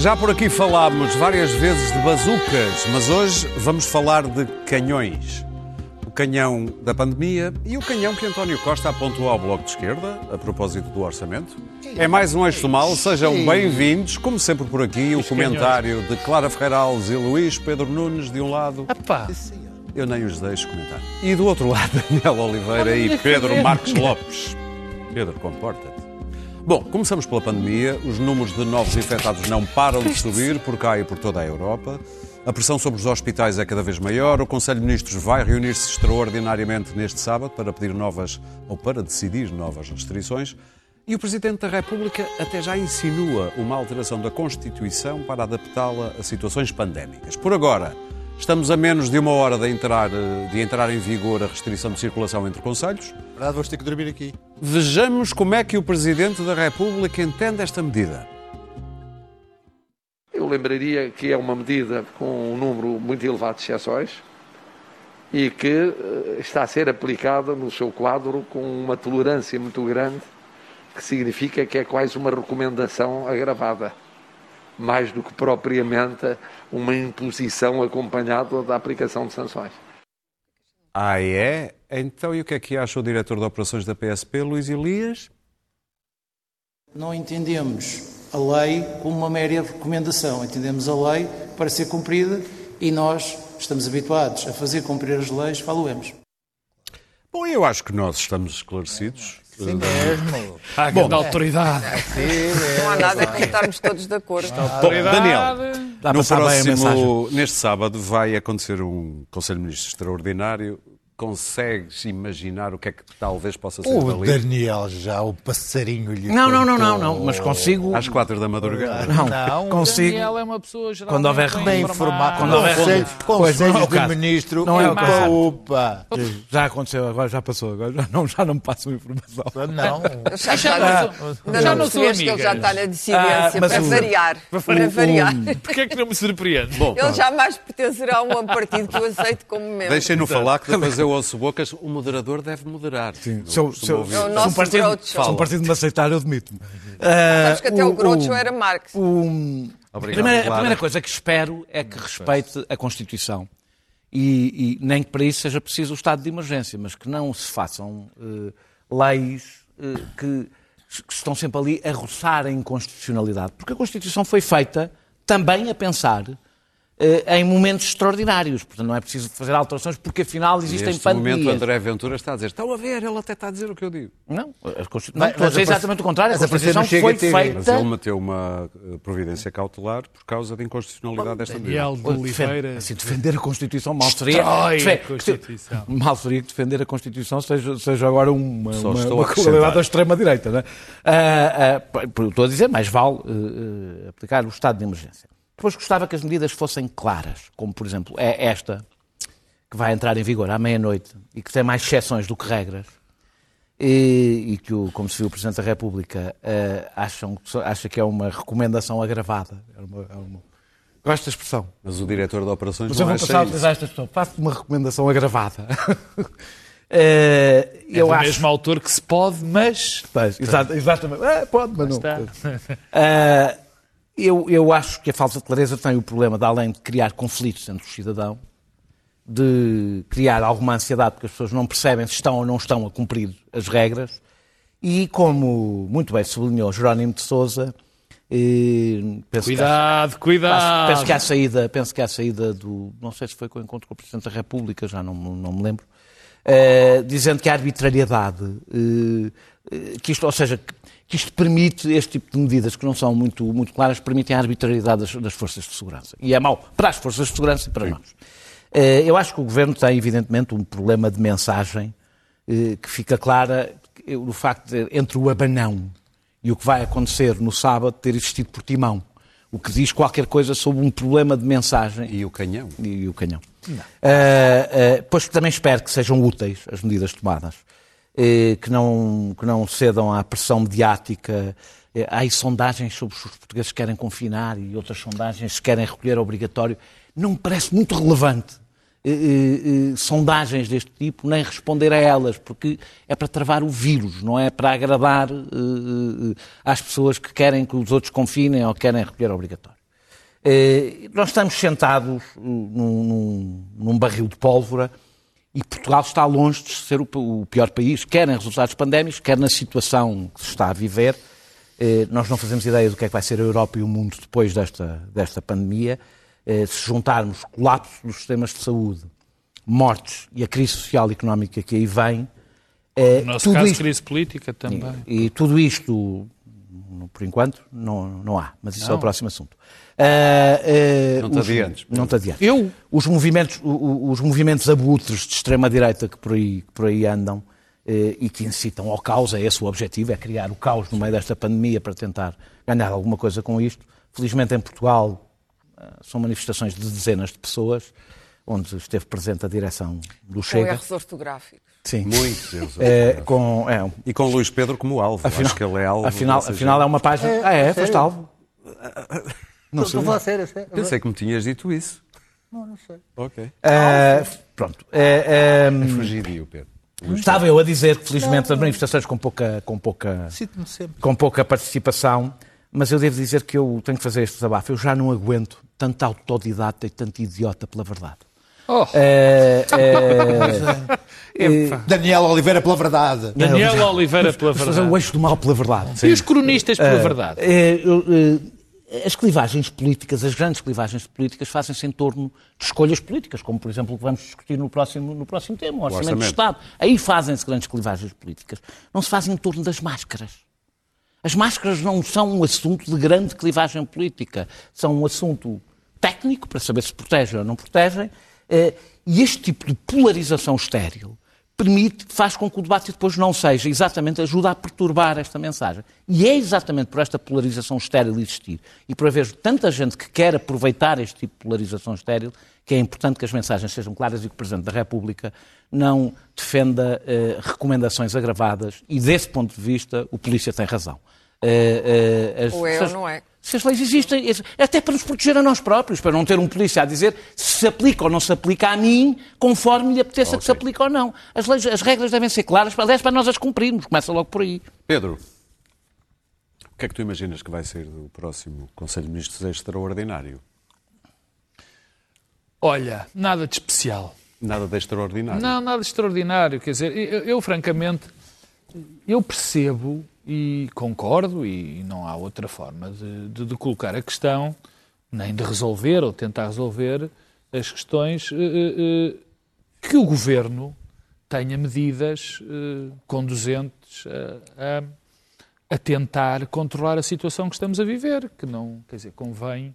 Já por aqui falámos várias vezes de bazucas, mas hoje vamos falar de canhões. O canhão da pandemia e o canhão que António Costa apontou ao Bloco de Esquerda, a propósito do orçamento. É mais um eixo do mal, sejam bem-vindos, como sempre por aqui, o comentário de Clara Ferreira Alves e Luís Pedro Nunes, de um lado. Epá, Eu nem os deixo comentar. E do outro lado, Daniel Oliveira e Pedro Marques Lopes. Pedro, comporta-te. Bom, começamos pela pandemia. Os números de novos infectados não param de subir por cá e por toda a Europa. A pressão sobre os hospitais é cada vez maior. O Conselho de Ministros vai reunir-se extraordinariamente neste sábado para pedir novas ou para decidir novas restrições. E o Presidente da República até já insinua uma alteração da Constituição para adaptá-la a situações pandémicas. Por agora, estamos a menos de uma hora de entrar, de entrar em vigor a restrição de circulação entre conselhos. Verdade, vamos ter que dormir aqui. Vejamos como é que o Presidente da República entende esta medida. Eu lembraria que é uma medida com um número muito elevado de exceções e que eh, está a ser aplicada no seu quadro com uma tolerância muito grande, que significa que é quase uma recomendação agravada, mais do que propriamente uma imposição acompanhada da aplicação de sanções. Ah, é? Então, e o que é que acha o diretor de operações da PSP, Luís Elias? Não entendemos a lei como uma mera recomendação. Entendemos a lei para ser cumprida e nós estamos habituados a fazer cumprir as leis, faluemos. Bom, eu acho que nós estamos esclarecidos. Sim mesmo. a grande autoridade. Não há nada que estarmos todos de acordo. Bom, Daniel, no próximo, neste sábado, vai acontecer um Conselho de Ministros extraordinário. Consegues imaginar o que é que talvez possa ser O dali? Daniel já, o passarinho lhe Não, não, não, não, não, mas consigo. Às quatro da madrugada. Não, Não, consigo. Daniel é uma pessoa geralmente Quando houver bem informado. Quando houver Conselho, é o Conselho de. Ministro. Não é o caso. upa. Já aconteceu, agora já passou, agora já não, já não me passam informação. Não. Já, já não sou- ainda já não sou que ele amiga. já está na dissidência Ah, para o- variar. Para o- variar. Porquê é que não me surpreende? Bom, Ele jamais pertencerá a um partido que eu aceito como membro. deixem-no falar que depois eu ouço bocas. O moderador deve moderar. Sim, É o se nosso um partido, Groucho. se um partido me aceitar, eu demito-me. Sabes que até o, o- Groucho era Marx. o- a, Obrigado, primeira, a primeira coisa que espero é que respeite a Constituição. E, e nem que para isso seja preciso o estado de emergência, mas que não se façam eh, leis eh, que, que estão sempre ali a roçar a inconstitucionalidade. Porque a Constituição foi feita também a pensar em momentos extraordinários. Portanto, não é preciso fazer alterações porque afinal existem Neste pandemias. momento, André Ventura está a dizer: estão a ver, ele até está a dizer o que eu digo. Não, a Constitu... Mas- não estou a mas dizer a exatamente o contrário. A Constituição foi feita... Mas ele meteu uma eh, providência cautelar por causa da inconstitucionalidade desta medida. Daniel de Oliveira. Assim, defender a Constituição mal seria. Constituição. Mal seria que defender a Constituição seja, seja agora uma, Só uma, estou uma qualidade da extrema-direita. Não é? Ah, ah, estou a dizer, mais vale eh, eh, aplicar o estado de emergência. Depois gostava que as medidas fossem claras, como por exemplo é esta, que vai entrar em vigor à meia-noite e que tem mais exceções do que regras. E, e que, o, como se viu o Presidente da República, eh, acham, acha que é uma recomendação agravada. É uma, é uma... Gosto da expressão. Mas o diretor de operações Mas eu não vou acha passar a isso. utilizar esta expressão. Faço uma recomendação agravada. Eh, É eu do acho. mesmo autor que se pode, mas. Pois, exatamente. É, pode, mas não. Está. Ah, eu, eu acho que a falta de clareza tem o problema de, além de criar conflitos entre os cidadãos, de criar alguma ansiedade porque as pessoas não percebem se estão ou não estão a cumprir as regras, e como muito bem sublinhou Jerónimo de Souza, eh, penso que Cuidado, cuidado. Penso que à saída, penso que à saída do, não sei se foi com o encontro com o Presidente da República, já não, não me lembro, eh, dizendo que a arbitrariedade, eh, que isto, ou seja, que, que isto permite este tipo de medidas que não são muito, muito claras, permitem a arbitrariedade das, das forças de segurança. E é mau para as forças de segurança e para nós. Eh, eu acho que o Governo tem, evidentemente, um problema de mensagem eh, que fica clara que, o facto de, entre o abanão e o que vai acontecer no sábado ter existido por timão. O que diz qualquer coisa sobre um problema de mensagem E o canhão? e, o canhão. Ah, ah, pois também espero que sejam úteis as medidas tomadas, eh, que, não, que não cedam à pressão mediática. Eh, há aí sondagens sobre se os portugueses querem confinar e outras sondagens se querem recolher obrigatório. Não me parece muito relevante eh, eh, eh, sondagens deste tipo, nem responder a elas, porque é para travar o vírus, não é para agradar eh, eh, às pessoas que querem que os outros confinem ou querem recolher obrigatório. Eh, Nós estamos sentados num, num- num barril de pólvora e Portugal está longe de ser o, pior país, quer em resultados pandémicos, quer na situação que se está a viver. Eh, Nós não fazemos ideia do que é que vai ser a Europa e o mundo depois desta, desta pandemia. Eh, Se juntarmos colapso dos sistemas de saúde, mortes e a crise social e económica que aí vem, eh, No nosso tudo caso, isto- crise política também. e, e tudo isto, por enquanto, não, não há. Mas isso é o Não. próximo assunto. Ah, ah, Não te os- adiantes. Não te adiantes. Eu? Os movimentos, os movimentos abutres de extrema-direita que por aí, que por aí andam eh, e que incitam ao caos, é esse o objetivo, é criar o caos no meio desta pandemia para tentar ganhar alguma coisa com isto. Felizmente em Portugal ah, são manifestações de dezenas de pessoas, onde esteve presente a direção do Com Chega. erros ortográficos. Sim. Muito, Deus. Eh, com, é, um- E com Luís Pedro como alvo. Acho que ele é alvo. Afinal, afinal é uma página. ah, é? Foste alvo. Não estou a falar sério, sério. Pensei que me tinhas dito isso. Não, não sei. Ok. Ah, pronto. Eh, eh, Fugidio, Pedro. estava eu a dizer que, felizmente, as manifestações com pouca, com pouca, com pouca participação, mas eu devo dizer que eu tenho que fazer este desabafo. Eu já não aguento tanto autodidata e tanto idiota pela verdade. Oh, Eh, eh, epá. Daniel Oliveira pela verdade. Daniel Oliveira pela fazer verdade. o eixo do mal pela verdade. E os cronistas pela verdade. Eh, eu, eh, as clivagens políticas, as grandes clivagens políticas, fazem-se em torno de escolhas políticas, como, por exemplo, o que vamos discutir no próximo, no próximo tema, o Orçamento, orçamento. de Estado. Aí fazem-se grandes clivagens políticas. Não se fazem em torno das máscaras. As máscaras não são um assunto de grande clivagem política. São um assunto técnico, para saber se protegem ou não protegem. eh, E este tipo de polarização estéril permite, faz com que o debate depois não seja exatamente, ajuda a perturbar esta mensagem. E é exatamente por esta polarização estéril existir e por haver tanta gente que quer aproveitar este tipo de polarização estéril que é importante que as mensagens sejam claras e que o Presidente da República não defenda eh, recomendações agravadas e, desse ponto de vista, o polícia tem razão. Eh, eh, as- Ou é não é. Se as leis existem, é até para nos proteger a nós próprios, para não ter um polícia a dizer se se aplica ou não se aplica a mim, conforme lhe apeteça que se aplique ou não. As, leis, as regras devem ser claras, aliás, para nós as cumprirmos. Começa logo por aí. Pedro, o que é que tu imaginas que vai ser do próximo Conselho de Ministros extraordinário? Olha, nada de especial. Nada de extraordinário. Não, nada de extraordinário. Quer dizer, eu, eu, francamente, eu percebo e concordo, e não há outra forma de, de- de colocar a questão, nem de resolver ou tentar resolver as questões, eh, eh, eh, que o governo tenha medidas eh, conduzentes a, a- a tentar controlar a situação que estamos a viver, que não, quer dizer, convém,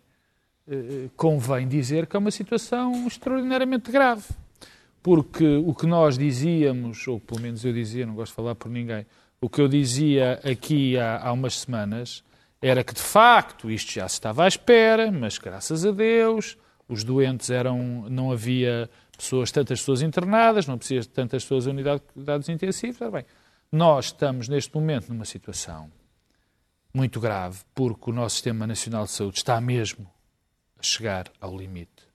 convém dizer que é uma situação extraordinariamente grave. Porque o que nós dizíamos, ou pelo menos eu dizia, não gosto de falar por ninguém, o que eu dizia aqui há, há umas semanas era que de facto isto já se estava à espera, mas graças a Deus os doentes eram, não havia pessoas, tantas pessoas internadas, não precisa de tantas pessoas em unidade de cuidados intensivos. Bem, nós estamos neste momento numa situação muito grave, porque o nosso Sistema Nacional de Saúde está mesmo a chegar ao limite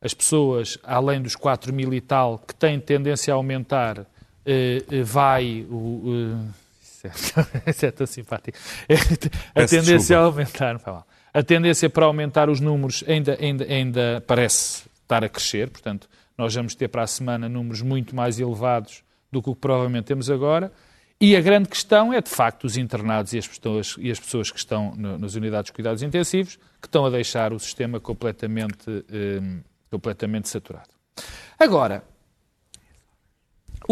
as pessoas, além dos 4 mil e tal, que têm tendência a aumentar, eh, eh, vai. O, eh, isso, é, isso é tão simpático. a Peço tendência desculpa. a aumentar. não faz mal. A tendência para aumentar os números ainda, ainda, ainda parece estar a crescer, portanto, nós vamos ter para a semana números muito mais elevados do que o que provavelmente temos agora. E a grande questão é, de facto, os internados e as pessoas, e as pessoas que estão no- nas unidades de cuidados intensivos, que estão a deixar o sistema completamente, eh, completamente saturado. Agora,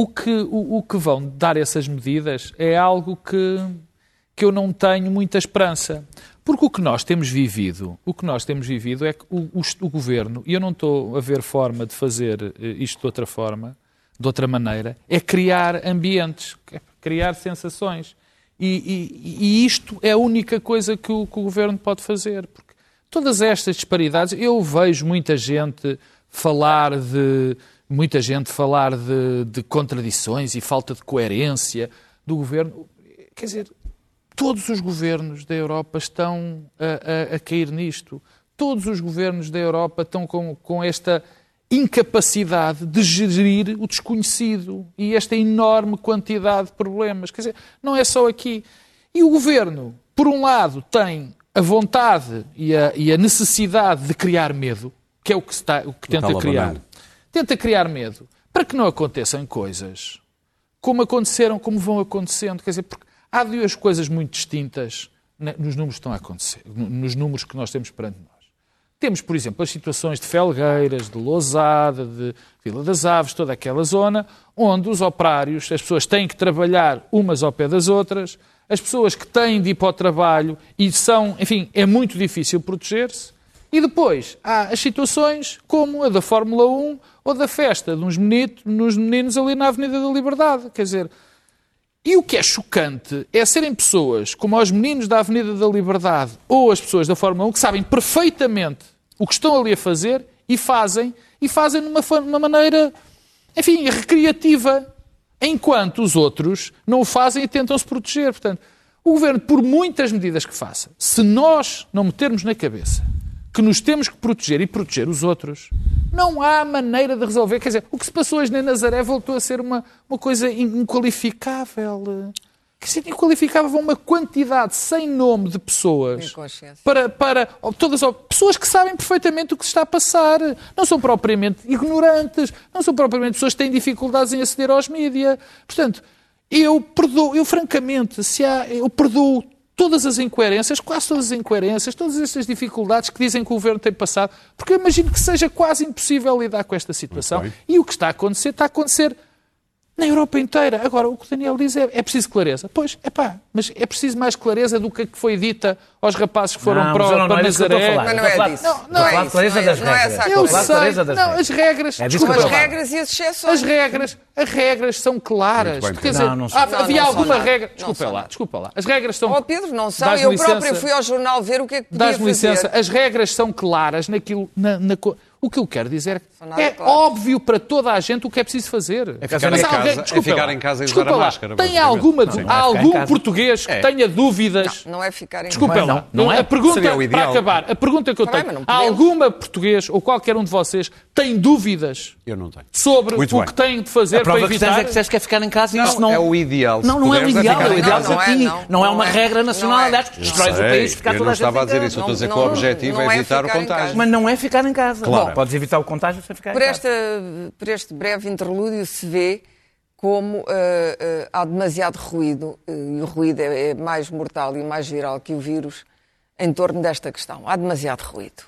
o que, o, o que vão dar essas medidas é algo que, que eu não tenho muita esperança. Porque o que nós temos vivido, o que nós temos vivido é que o, o, o governo, e eu não estou a ver forma de fazer eh, isto de outra forma, de outra maneira, é criar ambientes, é criar sensações. E, e- e isto é a única coisa que o, que o governo pode fazer. Porque todas estas disparidades, eu vejo muita gente falar de muita gente falar de, de contradições e falta de coerência do governo. Quer dizer, todos os governos da Europa estão a, a- a cair nisto. Todos os governos da Europa estão com, com esta incapacidade de gerir o desconhecido e esta enorme quantidade de problemas. Quer dizer, não é só aqui. E o governo, por um lado, tem a vontade e a, e a necessidade de criar medo, que é o que, está, o que tenta criar. Tenta criar medo para que não aconteçam coisas como aconteceram, como vão acontecendo. Quer dizer, porque há duas coisas muito distintas nos números que estão a acontecer, no- nos números que nós temos perante nós. Temos, por exemplo, as situações de Felgueiras, de Lousada, de Vila das Aves, toda aquela zona, onde os operários, as pessoas têm que trabalhar umas ao pé das outras, as pessoas que têm de ir para o trabalho e são, enfim, é muito difícil proteger-se. E depois há as situações como a da Fórmula 1 ou da festa de uns meninos, nos meninos ali na Avenida da Liberdade. Quer dizer, e o que é chocante é serem pessoas como os meninos da Avenida da Liberdade ou as pessoas da Fórmula 1 que sabem perfeitamente o que estão ali a fazer e fazem, e fazem de uma, uma maneira, enfim, recreativa, enquanto os outros não o fazem e tentam se proteger. Portanto, o governo, por muitas medidas que faça, se nós não metermos na cabeça que nos temos que proteger e proteger os outros, não há maneira de resolver. Quer dizer, o que se passou hoje em Nazaré voltou a ser uma, uma coisa in- inqualificável. Quer dizer, inqualificável uma quantidade sem nome de pessoas para, para todas pessoas que sabem perfeitamente o que se está a passar. Não são propriamente ignorantes, não são propriamente pessoas que têm dificuldades em aceder aos mídias. Portanto, eu perdoo, eu francamente, se há, eu perdoo todas as incoerências, quase todas as incoerências, todas estas dificuldades que dizem que o governo tem passado, porque eu imagino que seja quase impossível lidar com esta situação. E o que está a acontecer, está a acontecer na Europa inteira. Agora, o que o Daniel diz é, é preciso clareza. Pois, é pá, mas é preciso mais clareza do que a que foi dita aos rapazes que foram Não, para, não- não para é disso que eu estou a Nazaré. falar. Mas não é disso. Não, não é clareza não é- das não é regras. essa a Eu sei, não, as regras, É desculpa As regras e as exceções. As regras, as regras são claras. Bem, Quer dizer, Não, não são. há- Não, havia não alguma nada. regra. Não Desculpa lá, desculpa lá. As regras são. Oh, Pedro, não são. Eu licença. própria fui ao jornal ver o que é que podia Dás-me licença, fazer. as regras são claras naquilo. Na, o que eu quero dizer é nada é óbvio para toda a gente o que é preciso fazer. É ficar Mas em há casa- é desculpa ficar lá, em casa e usar desculpa a lá, máscara, Tem alguma, Não, não é algum casa. português que É. tenha dúvidas? Não é ficar em Desculpa Mas lá. não, não é. A pergunta, Seria o para acabar, a pergunta que eu tenho, não há alguma português ou qualquer um de vocês tem dúvidas Eu não tenho. sobre Muito o bem. que tem de fazer A prova para que tens evitar? é que disseste que é ficar em casa e isso não... é o ideal. Não, não é o é ideal, é o ideal casa. para ti. Não, não é, Não é não uma é. regra nacional, Não é. aliás, que destróis o país, ficar eu toda não a gente estava a dizer casa. isso, eu estou a dizer que Não, o não, objetivo não é é evitar o contágio. casa. Mas não é ficar em casa. Claro. Bom, podes evitar o contágio sem ficar Por, esta, por este breve interlúdio se vê como eh, eh, há demasiado ruído, eh, e o ruído é, é mais mortal e mais viral que o vírus, em torno desta questão. Há demasiado ruído.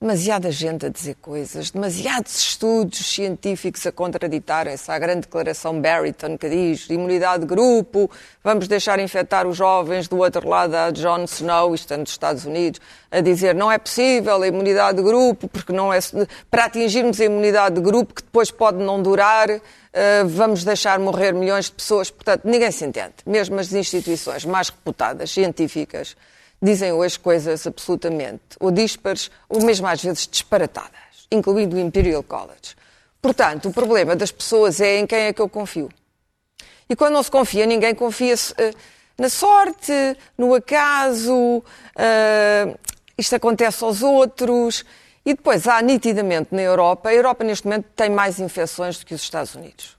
Demasiada gente a dizer coisas, demasiados estudos científicos a contraditarem-se. Há a grande declaração Barrington que diz imunidade de grupo, vamos deixar infectar os jovens. Do outro lado, há John Snow, isto é nos Estados Unidos, a dizer não é possível a imunidade de grupo, porque não é para atingirmos a imunidade de grupo, que depois pode não durar, eh, vamos deixar morrer milhões de pessoas. Portanto, ninguém se entende. Mesmo as instituições mais reputadas, científicas, dizem hoje coisas absolutamente ou díspares ou mesmo às vezes disparatadas, incluindo o Imperial College. Portanto, o problema das pessoas é em quem é que eu confio. E quando não se confia, ninguém confia-se eh, na sorte, no acaso, eh, isto acontece aos outros. E depois há nitidamente na Europa, a Europa neste momento tem mais infecções do que os Estados Unidos.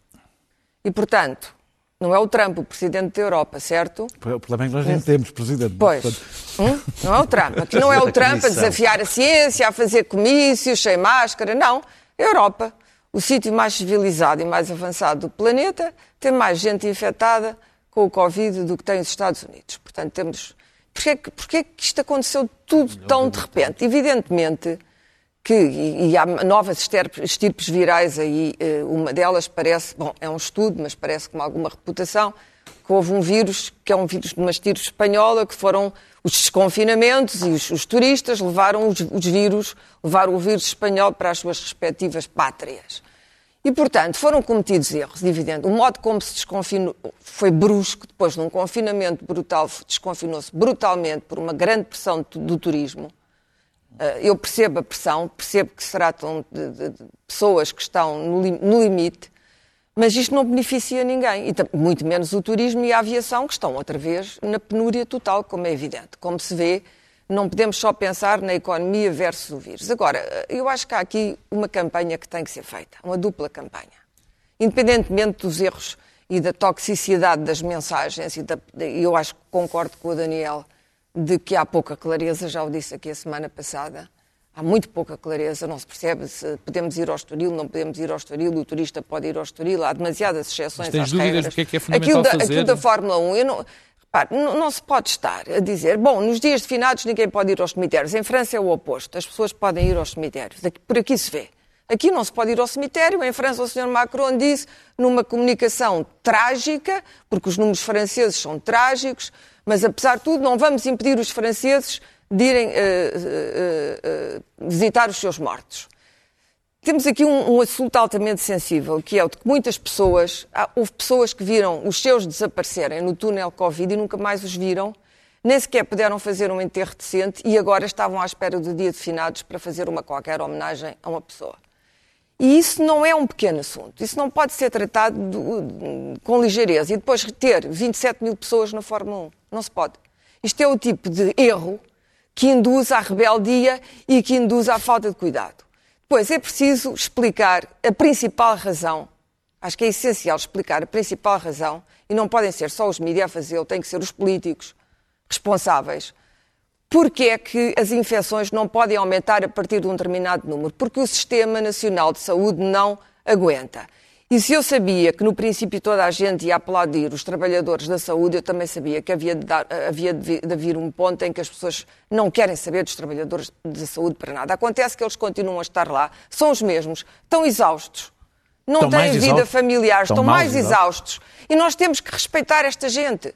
E portanto, não é o Trump o presidente da Europa, certo? O problema é que nós nem temos presidente. Pois. Portanto, Hum? Não é o Trump. Aqui não é o Trump a desafiar a ciência, a fazer comícios sem máscara. Não. A Europa, o sítio mais civilizado e mais avançado do planeta, tem mais gente infectada com o Covid do que tem os Estados Unidos. Portanto, temos. Porquê, que- porquê que isto aconteceu tudo tão de repente? Evidentemente que, e, e há novas estirpes virais aí, eh, uma delas parece, bom, é um estudo, mas parece com alguma reputação, que houve um vírus, que é um vírus de uma estirpe espanhola, que foram os desconfinamentos e os, os turistas levaram os, os vírus, levaram o vírus espanhol para as suas respectivas pátrias. E, portanto, foram cometidos erros, evidente. O modo como se desconfinou foi brusco, depois de um confinamento brutal, desconfinou-se brutalmente por uma grande pressão do turismo. Uh, eu percebo a pressão, percebo que se tratam de, de- de pessoas que estão no, no limite, mas isto não beneficia ninguém, e muito menos o turismo e a aviação, que estão outra vez na penúria total, como é evidente. Como se vê, não podemos só pensar na economia versus o vírus. Agora, uh, eu acho que há aqui uma campanha que tem que ser feita, uma dupla campanha. Independentemente dos erros e da toxicidade das mensagens, e da- eu acho que concordo com o Daniel de que há pouca clareza, já o disse aqui a semana passada. Há muito pouca clareza, não se percebe se podemos ir ao Estoril, não podemos ir ao Estoril, o turista pode ir ao Estoril, há demasiadas exceções Mas tens às dúvidas regras. do que é que é fundamental aquilo da, fazer? Aquilo da Fórmula 1, eu não, repare, não, não se pode estar a dizer, bom, nos dias de finados ninguém pode ir aos cemitérios. Em França é o oposto, as pessoas podem ir aos cemitérios. Por aqui se vê. Aqui não se pode ir ao cemitério. Em França, o Sr. Macron disse, numa comunicação trágica, porque os números franceses são trágicos, mas apesar de tudo, não vamos impedir os franceses de irem eh, eh, eh, visitar os seus mortos. Temos aqui um, um assunto altamente sensível, que é o de que muitas pessoas, houve pessoas que viram os seus desaparecerem no túnel Covid e nunca mais os viram, nem sequer puderam fazer um enterro decente e agora estavam à espera do dia de finados para fazer uma qualquer homenagem a uma pessoa. E isso não é um pequeno assunto. Isso não pode ser tratado do- com ligeireza. E depois ter 27 mil pessoas na Fórmula 1. Não se pode. Isto é o tipo de erro que induz à rebeldia e que induz à falta de cuidado. Depois é preciso explicar a principal razão. Acho que é essencial explicar a principal razão. E não podem ser só os mídias a fazê-lo, têm que ser os políticos responsáveis porque é que as infecções não podem aumentar a partir de um determinado número? Porque o Sistema Nacional de Saúde não aguenta. E se eu sabia que no princípio toda a gente ia aplaudir os trabalhadores da saúde, eu também sabia que havia de, dar, havia de vi- de haver um ponto em que as pessoas não querem saber dos trabalhadores da saúde para nada. Acontece que eles continuam a estar lá, são os mesmos, estão exaustos, não Estão têm vida exaustos. familiar, Estão estão mais mais exaustos. E nós temos que respeitar esta gente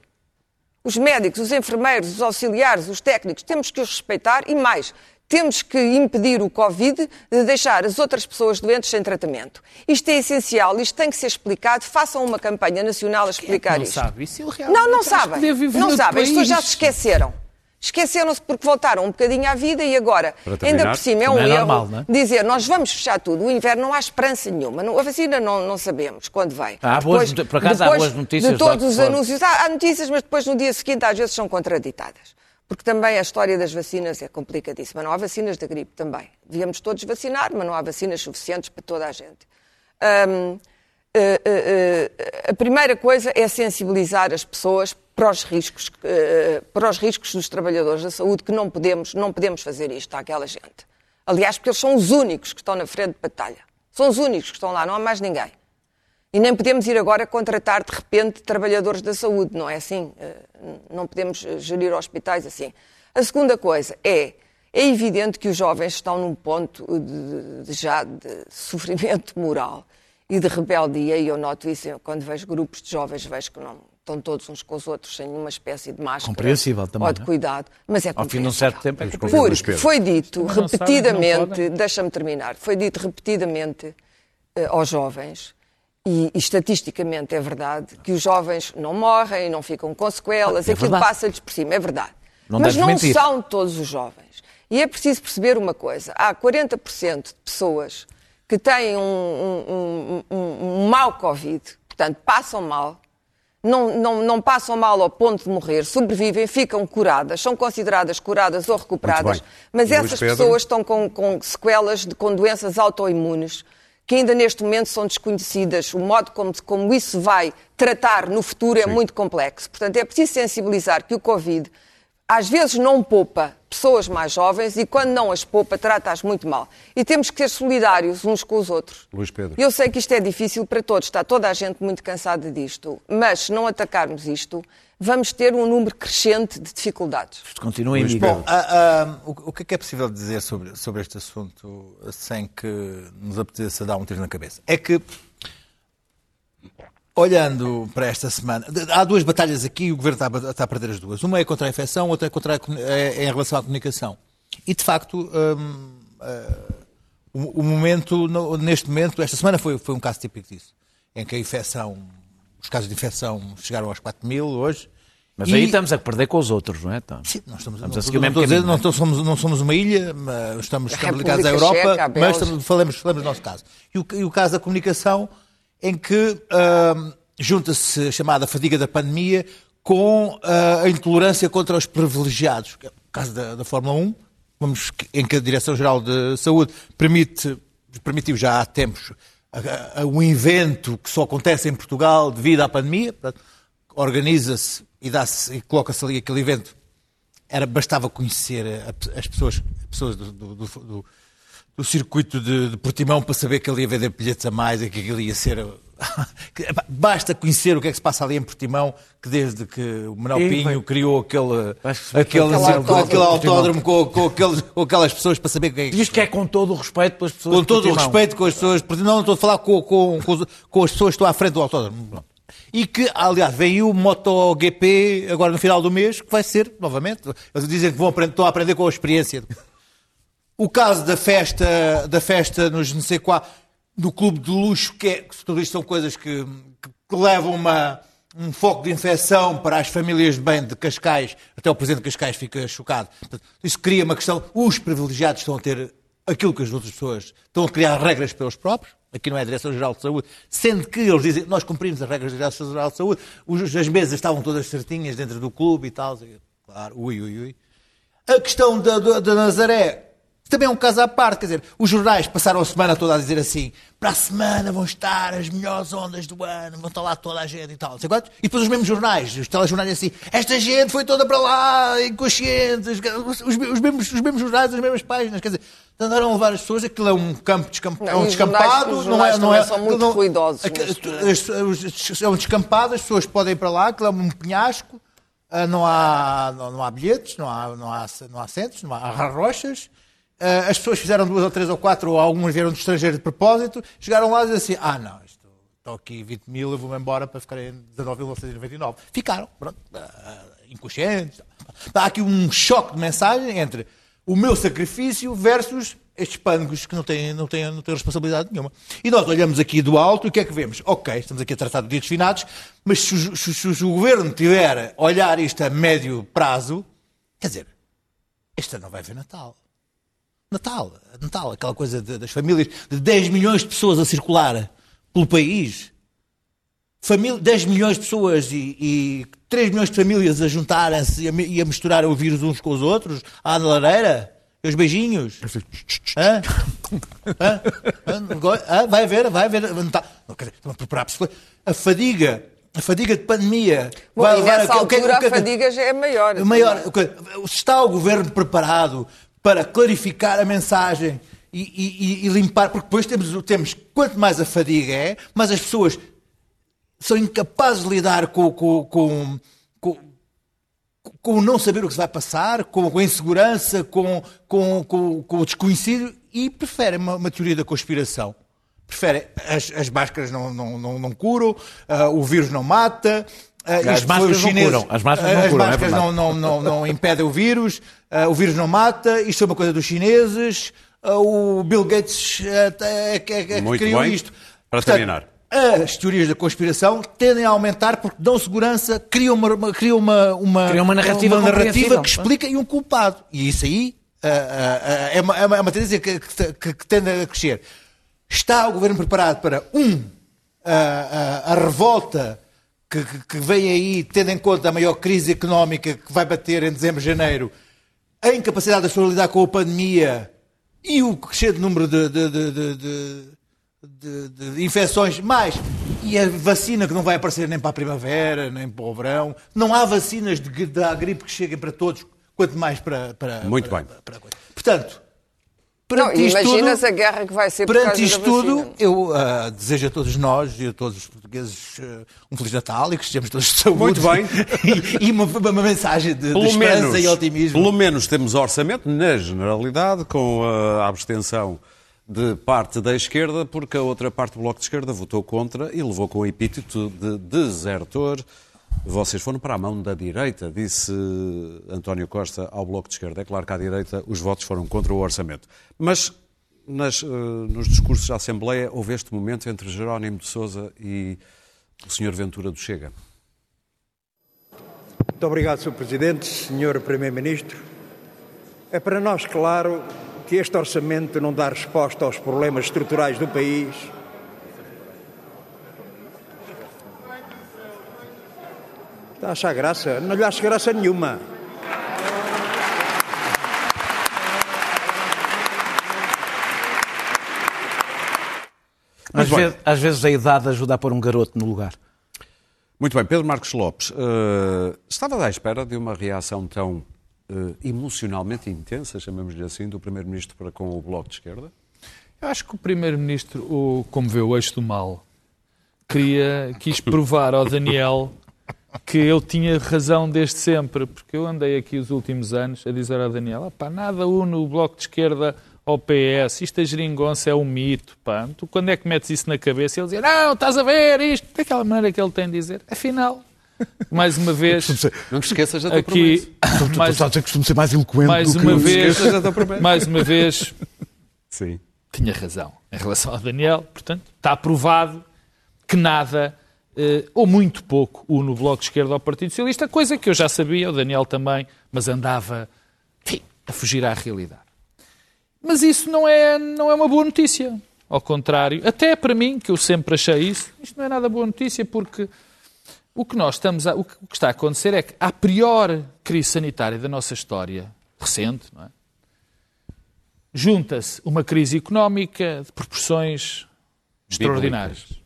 os médicos, os enfermeiros, os auxiliares, os técnicos, temos que os respeitar e mais, temos que impedir o Covid de deixar as outras pessoas doentes sem tratamento. Isto é essencial, isto tem que ser explicado, façam uma campanha nacional a explicar Não isto. sabe isso. Não, não sabem. Não sabem. As pessoas já se esqueceram. Esqueceram-se porque voltaram um bocadinho à vida e agora, terminar, ainda por cima, é um é erro normal, não é? dizer nós vamos fechar tudo. O inverno não há esperança nenhuma. Não- A vacina não, não sabemos quando vem. Há boas not- por acaso há depois boas notícias De todos os anúncios. Há, há notícias, mas depois no dia seguinte às vezes são contraditadas. Porque também a história das vacinas é complicadíssima. Não há vacinas da gripe também. Devíamos todos vacinar, mas não há vacinas suficientes para toda a gente. Hum, eh, eh, eh, a primeira coisa é sensibilizar as pessoas para os riscos, para os riscos dos trabalhadores da saúde, que não podemos, não podemos fazer isto àquela gente. Aliás, porque eles são os únicos que estão na frente de batalha. São os únicos que estão lá, não há mais ninguém. E nem podemos ir agora contratar, de repente, trabalhadores da saúde, não é assim? Eh, Não podemos eh, gerir hospitais assim. A segunda coisa é, é evidente que os jovens estão num ponto de, de- já de sofrimento moral e de rebeldia, e eu noto isso eu, quando vejo grupos de jovens, vejo que não estão todos uns com os outros sem nenhuma espécie de máscara Compreensível também, ou de é? cuidado, mas é Ao fim de um certo tempo é. Porque foi dito repetidamente, deixa-me terminar, foi dito repetidamente eh, aos jovens, e, e estatisticamente é verdade, que os jovens não morrem, não ficam com sequelas, É aquilo passa-lhes por cima, é verdade. Não Mas não mentir. são todos os jovens. E é preciso perceber uma coisa: há 40% de pessoas que têm um, um, um, um, mau Covid, portanto, passam mal, não, não, não passam mal ao ponto de morrer, sobrevivem, ficam curadas, são consideradas curadas ou recuperadas, mas E essas pessoas estão com, com sequelas de, com doenças autoimunes que ainda neste momento são desconhecidas. O modo como, como isso vai tratar no futuro é muito complexo. Portanto, é preciso sensibilizar que o Covid às vezes não poupa pessoas mais jovens e quando não as poupa, trata-as muito mal. E temos que ser solidários uns com os outros. Luís Pedro. Eu sei que isto é difícil para todos, está toda a gente muito cansada disto, mas se não atacarmos isto, vamos ter um número crescente de dificuldades. Isto continua em. Pedro. Ah, ah, o, o que é que é possível dizer sobre, sobre este assunto sem que nos apeteça dar um tiro na cabeça? É que, olhando para esta semana, há duas batalhas aqui e o governo está, a- está a perder as duas. Uma é contra a infecção, outra é, contra a comuni- é em relação à comunicação. E, de facto, hum, ah, o, o momento, no- neste momento, esta semana foi, foi um caso típico disso, em que a infecção, os casos de infecção chegaram aos 4 mil hoje. Mas E- aí estamos a perder com os outros, não é? Então, Sim, nós estamos, Estamos não, a seguir o mesmo dizer, não, é? somos, não somos uma ilha, mas estamos, estamos ligados à Europa, Checa, mas estamos- falamos, falamos do nosso caso. E o, e o caso da comunicação, em que ahm, junta-se a chamada fadiga da pandemia com ah, a intolerância contra os privilegiados. Que é caso da, da Fórmula 1, vamos, em que a Direção-Geral de Saúde permite, permitiu já há tempos um evento que só acontece em Portugal devido à pandemia, organiza-se e, e coloca-se ali aquele evento era, bastava conhecer a- as pessoas, pessoas do- do- do- do circuito de, de Portimão para saber que ele ia vender bilhetes a mais e que aquilo ia ser. Basta conhecer o que é que se passa ali em Portimão, que desde que o Manuel Pinho criou aquele, aquele, aquele autódromo com, com, aqueles- com aquelas pessoas para saber o que é que Diz que é com todo o respeito pelas pessoas com todo o respeito com as pessoas, porque não estou a falar com, com, com, com as pessoas que estão à frente do autódromo. Pronto. E que, aliás, vem aí o MotoGP agora no final do mês, que vai ser, novamente, eles dizem que vão aprender, estão a aprender com a experiência. O caso da festa, da festa nos não sei qual, do clube de luxo, que, é, que tudo isto são coisas que, que- que levam uma, um foco de infecção para as famílias de bem de Cascais, até o presidente de Cascais fica chocado. Portanto, isso cria uma questão, os privilegiados estão a ter aquilo que as outras pessoas estão a criar regras para próprios, aqui não é a Direção-Geral de Saúde, sendo que eles dizem, nós cumprimos as regras da Direção-Geral de Saúde, as mesas estavam todas certinhas dentro do clube e tal, claro, ui, ui, ui. A questão da, da Nazaré também é um caso à parte, quer dizer, os jornais passaram a semana toda a dizer assim, para a semana vão estar as melhores ondas do ano, vão estar lá toda a gente e tal, não sei quantos. E depois os mesmos jornais, os telejornais assim, esta gente foi toda para lá, inconsciente, os, os mesmos, os mesmos jornais, as mesmas páginas, quer dizer, andaram a levar as pessoas, aquilo é um campo descampado, é Não, um jornais- descampado, não é, não é, são muito não- ruidosos é um descampado, as pessoas podem ir para lá, aquilo é um penhasco, ah, não há, não, não há bilhetes, não há, não há, não há assentos, não há, há rochas. Ah, as pessoas fizeram duas ou três ou quatro, ou algumas vieram do estrangeiro de propósito, chegaram lá e disseram assim: ah, não, estou aqui 20 mil, eu vou-me embora para ficar em 19.999. Ficaram, pronto, ah, inconscientes. Há aqui um choque de mensagem entre o meu sacrifício versus estes pânicos que não têm, não, têm, não têm responsabilidade nenhuma. E nós olhamos aqui do alto e o que é que vemos? Ok, estamos aqui a tratar de dias finados, mas se, o- se- se o governo tiver a olhar isto a médio prazo, quer dizer, este ano não vai haver Natal. Natal, Natal, aquela coisa de- das famílias, de 10 milhões de pessoas a circular pelo país. Família, 10 milhões de pessoas e, e 3 milhões de famílias a juntarem-se e e a misturar o vírus uns com os outros, à lareira, e os beijinhos. Hã? Hã? Hã? Vai haver, vai haver. Não tá- não, quer dizer, estão a preparar psico- A fadiga, a fadiga de pandemia. Bom, vai e levar nessa a- o que é- altura o que é a que- fadiga já é maior. o maior, o que- está o governo preparado para clarificar a mensagem e, e- e- limpar? Porque depois temos, temos, quanto mais a fadiga é, mais as pessoas são incapazes de lidar com, com, com, com, com o não saber o que se vai passar, com, a insegurança, com, com, com, com o desconhecido e preferem uma, uma teoria da conspiração. Preferem as, as máscaras não, não, não, não curam, ah, o vírus não mata. Ah, As máscaras não chineses- curam, as máscaras não as curam, é máscaras verdade. não, não, não, não impedem o vírus, ah, o vírus não mata, isto é uma coisa dos chineses, ah, o Bill Gates ah, é, que- é, criou bem. isto. Para terminar. As teorias da conspiração tendem a aumentar porque dão segurança, criam uma, uma- criam uma, uma, Criam uma narrativa narrativa compreensível. que explica e um culpado. E isso aí ah, ah, ah, é, uma, é uma- é uma tendência que, que- que- que tende a crescer. Está o governo preparado para, um, a, a- a revolta que, que- vem aí, tendo em conta a maior crise económica que vai bater em dezembro, janeiro, a incapacidade das pessoas lidar com a pandemia e o crescente número de, de- de- de- infecções, mais e a vacina que não vai aparecer nem para a primavera, nem para o verão. Não há vacinas da gripe que cheguem para todos, quanto mais para. para Muito para- bem. para-. Portanto, perante isto imaginas tudo, a guerra que vai ser por Perante causa isto da tudo, eu ah, desejo a todos nós e a todos os portugueses ah, um Feliz Natal e que estejamos todos de saúde. Muito bem. e, e uma, uma mensagem de, de Pelo esperança menos, e otimismo. pelo menos temos orçamento, na generalidade, com a abstenção de parte da esquerda, porque a outra parte do Bloco de Esquerda votou contra e levou com o epíteto de desertor. Vocês foram para a mão da direita, disse António Costa ao Bloco de Esquerda. É claro que à direita os votos foram contra o orçamento. Mas nas, eh, nos discursos da Assembleia houve este momento entre Jerónimo de Sousa e o Sr. Ventura do Chega. Muito obrigado, Sr. Presidente, Sr. Primeiro-Ministro. É para nós claro que este orçamento não dá resposta aos problemas estruturais do país. Está a achar graça? Não lhe acho graça nenhuma. Às às vezes a idade ajuda a pôr um garoto no lugar. Muito bem, Pedro Marcos Lopes, eh, estavas à espera de uma reação tão eh, emocionalmente intensa, chamamos-lhe assim, do Primeiro-Ministro para com o Bloco de Esquerda? Eu acho que o Primeiro-Ministro, como vê o eixo do mal, queria, quis provar ao Daniel que ele tinha razão desde sempre, porque eu andei aqui os últimos anos a dizer ao Daniel, pá, nada une o Bloco de Esquerda ao PS, isto a geringonça é um mito, pá. Tu quando é que metes isso na cabeça? Ele dizia, não, estás a ver isto, daquela maneira que ele tem de dizer. Afinal, mais uma vez, Não te esqueças da tua aqui, mais, Estou a dizer que costumo ser mais eloquente mais do que uma vez, da promessa. mais uma vez, Sim. tinha razão em relação ao Daniel. Portanto, está provado que nada, eh, ou muito pouco, o Bloco de Esquerda ao Partido Socialista, coisa que eu já sabia, o Daniel também, mas andava enfim, a fugir à realidade. Mas isso não é, não é uma boa notícia. Ao contrário, até para mim, que eu sempre achei isso, isto não é nada boa notícia, porque o que nós estamos a, o que está a acontecer é que a pior crise sanitária da nossa história recente, é? junta-se uma crise económica de proporções extraordinárias.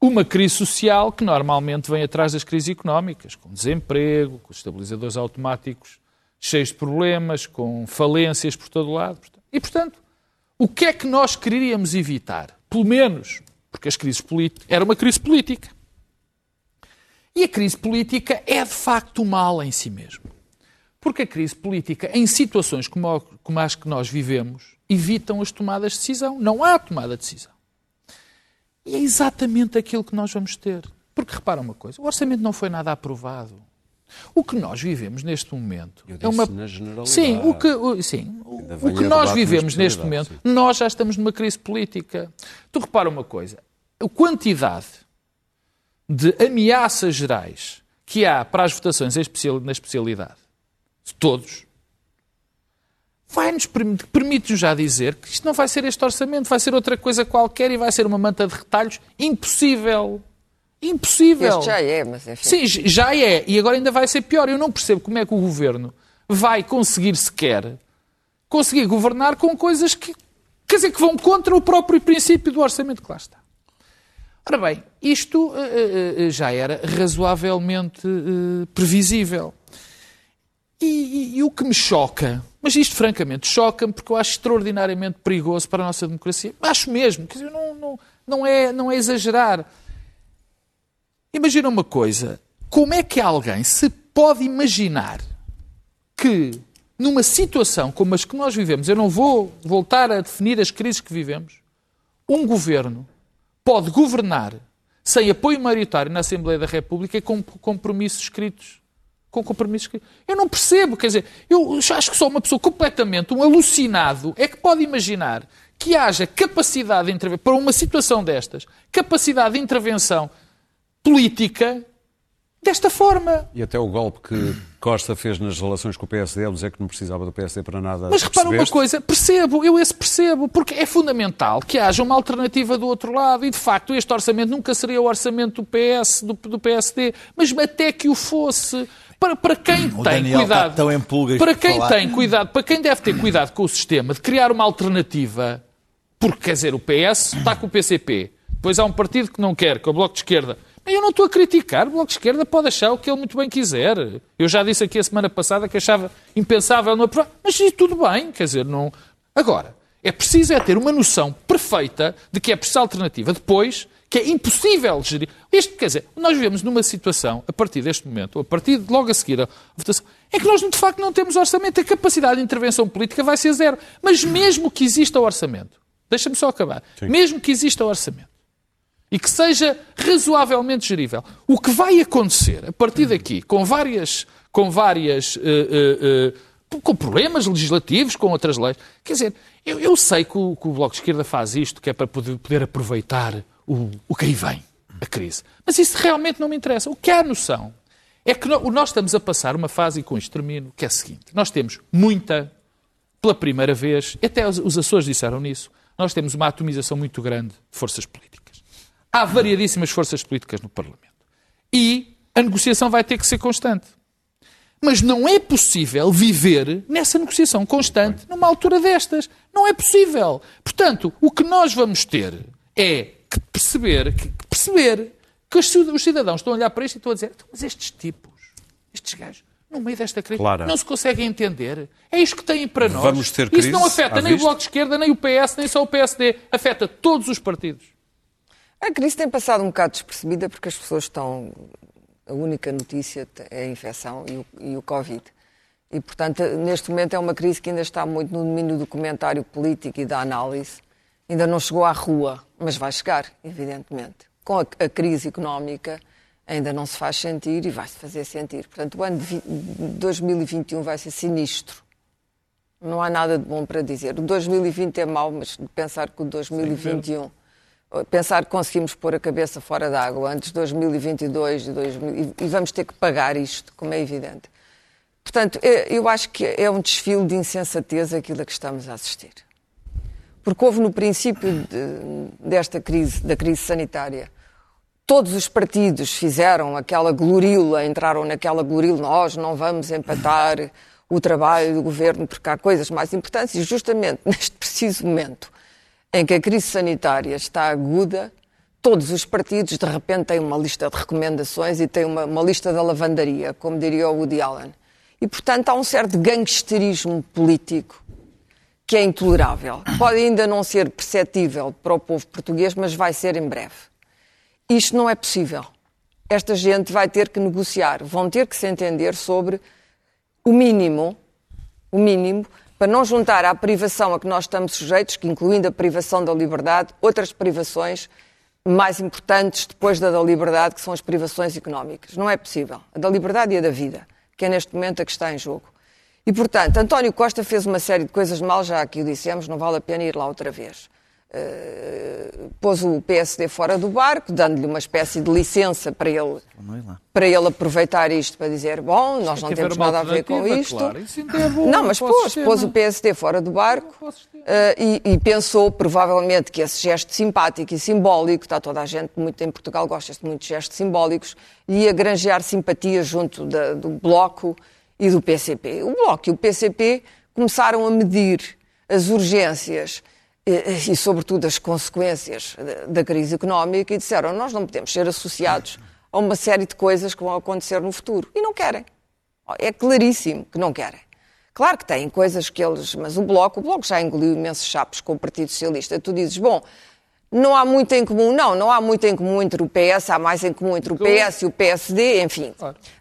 Uma crise social que normalmente vem atrás das crises económicas, com desemprego, com estabilizadores automáticos cheios de problemas, com falências por todo lado. E, portanto, o que é que nós queríamos evitar? Pelo menos, porque as crises políticas... Era uma crise política. E a crise política é, de facto, o mal em si mesmo. Porque a crise política, em situações como, como as que nós vivemos, evitam as tomadas de decisão. Não há tomada de decisão. E é exatamente aquilo que nós vamos ter. Porque repara uma coisa, o orçamento não foi nada aprovado. O que nós vivemos neste momento Eu é uma. disse na generalidade. Sim, o que, o- sim, o, que nós vivemos neste momento, nós já estamos numa crise política. Tu repara uma coisa, a quantidade de ameaças gerais que há para as votações na especialidade, de todos, vai-nos permi- permite-nos já dizer que isto não vai ser este orçamento, vai ser outra coisa qualquer e vai ser uma manta de retalhos impossível. Impossível. Este já é, mas enfim. Sim, já é. E agora ainda vai ser pior. Eu não percebo como é que o governo vai conseguir sequer conseguir governar com coisas que, quer dizer, que vão contra o próprio princípio do orçamento que lá está. Ora bem, isto eh, eh, já era razoavelmente eh, previsível. E, e- e o que me choca, mas isto francamente choca-me porque eu acho extraordinariamente perigoso para a nossa democracia. Acho mesmo, quer dizer, não, não, não, é, não é exagerar. Imagina uma coisa, como é que alguém se pode imaginar que numa situação como as que nós vivemos, eu não vou voltar a definir as crises que vivemos, um governo pode governar sem apoio maioritário na Assembleia da República e com compromissos escritos. Com compromissos escritos. Eu não percebo, quer dizer, eu acho que só uma pessoa completamente, um alucinado, é que pode imaginar que haja capacidade de intervenção, para uma situação destas, capacidade de intervenção política desta forma. E até o golpe que Costa fez nas relações com o PSD, ao dizer que não precisava do PSD para nada. Mas repara uma coisa, percebo, eu esse percebo, porque é fundamental que haja uma alternativa do outro lado e, de facto, este orçamento nunca seria o orçamento do PS, do, do PSD, mas até que o fosse. Para, para quem O tem Daniel está cuidado. tão em para quem falar. tem cuidado, para quem deve ter cuidado com o sistema de criar uma alternativa, porque quer dizer, o PS está com o PCP, depois há um partido que não quer, que é o Bloco de Esquerda. Eu não estou a criticar, o Bloco de Esquerda pode achar o que ele muito bem quiser. Eu já disse aqui a semana passada que achava impensável não aprovar, mas tudo bem, quer dizer, não. Agora, é preciso é ter uma noção perfeita de que é preciso alternativa. Depois, que é impossível gerir. Isto, quer dizer, nós vivemos numa situação, a partir deste momento, ou a partir de logo a seguir à votação, é que nós, de facto, não temos orçamento. A capacidade de intervenção política vai ser zero. Mas mesmo que exista o orçamento, deixa-me só acabar, mesmo que exista o orçamento, e que seja razoavelmente gerível. O que vai acontecer a partir daqui, com várias, com várias, eh, eh, eh, com problemas legislativos, com outras leis, quer dizer, eu, eu sei que o, que o Bloco de Esquerda faz isto, que é para poder, poder aproveitar o, o que aí vem, a crise. Mas isso realmente não me interessa. O que há noção é que nós estamos a passar uma fase, e com isto termino, que é a seguinte. Nós temos muita, pela primeira vez, até os Açores disseram nisso, nós temos uma atomização muito grande de forças políticas. Há variadíssimas forças políticas no Parlamento. E a negociação vai ter que ser constante. Mas não é possível viver nessa negociação constante numa altura destas. Não é possível. Portanto, o que nós vamos ter é que perceber que, perceber que os cid- os cidadãos estão a olhar para isto e estão a dizer "Então, mas estes tipos, estes gajos, no meio desta crise. Clara. Não se conseguem entender. É isto que têm para nós. Vamos ter Isso crise, não afeta nem vista? o Bloco de Esquerda, nem o PS, nem só o PSD. Afeta todos os partidos. A crise tem passado um bocado despercebida porque as pessoas estão. A única notícia é a infecção e o, e o Covid. E, portanto, neste momento é uma crise que ainda está muito no domínio do comentário político e da análise. Ainda não chegou à rua, mas vai chegar, evidentemente. Com a, a crise económica, ainda não se faz sentir e vai-se fazer sentir. Portanto, o ano de vi- 2021 vai ser sinistro. Não há nada de bom para dizer. O 2020 é mau, mas pensar que o 2021. Pensar que conseguimos pôr a cabeça fora d'água antes de 2022 e, 2000, e- vamos ter que pagar isto, como é evidente. Portanto, é- eu acho que é um desfile de insensatez aquilo a que estamos a assistir. Porque houve no princípio de- desta crise, da crise sanitária, todos os partidos fizeram aquela glorila, entraram naquela glorila, nós não vamos empatar o trabalho do governo porque há coisas mais importantes e justamente neste preciso momento em que a crise sanitária está aguda, todos os partidos de repente têm uma lista de recomendações e têm uma, uma lista da lavandaria, como diria o Woody Allen. E, portanto, há um certo gangsterismo político que é intolerável. Pode ainda não ser perceptível para o povo português, mas vai ser em breve. Isto não é possível. Esta gente vai ter que negociar, vão ter que se entender sobre o mínimo, o mínimo, para não juntar à privação a que nós estamos sujeitos, que incluindo a privação da liberdade, outras privações mais importantes depois da da liberdade, que são as privações económicas. Não é possível. A da liberdade e a da vida, que é neste momento a que está em jogo. E, portanto, António Costa fez uma série de coisas mal, já aqui o dissemos, não vale a pena ir lá outra vez. Uh, pôs o PSD fora do barco, dando-lhe uma espécie de licença para ele, para ele aproveitar isto para dizer: bom, nós não temos nada a ver com isto. claro. É não, mas pôs, pôs o PSD fora do barco eh, e, e pensou provavelmente que esse gesto simpático e simbólico, está toda a gente muito em Portugal gosta de muitos gestos simbólicos, ia granjear simpatia junto da- do Bloco e do PCP. O Bloco e o PCP começaram a medir as urgências eh, e, sobretudo, as consequências da crise económica e disseram: nós não podemos ser associados a uma série de coisas que vão acontecer no futuro. E não querem. É claríssimo que não querem. Claro que têm coisas que eles. Mas o Bloco, o Bloco já engoliu imensos chapos com o Partido Socialista. Tu dizes, bom, não há muito em comum. Não, não há muito em comum entre o PS, há mais em comum entre o PS e o PSD, enfim.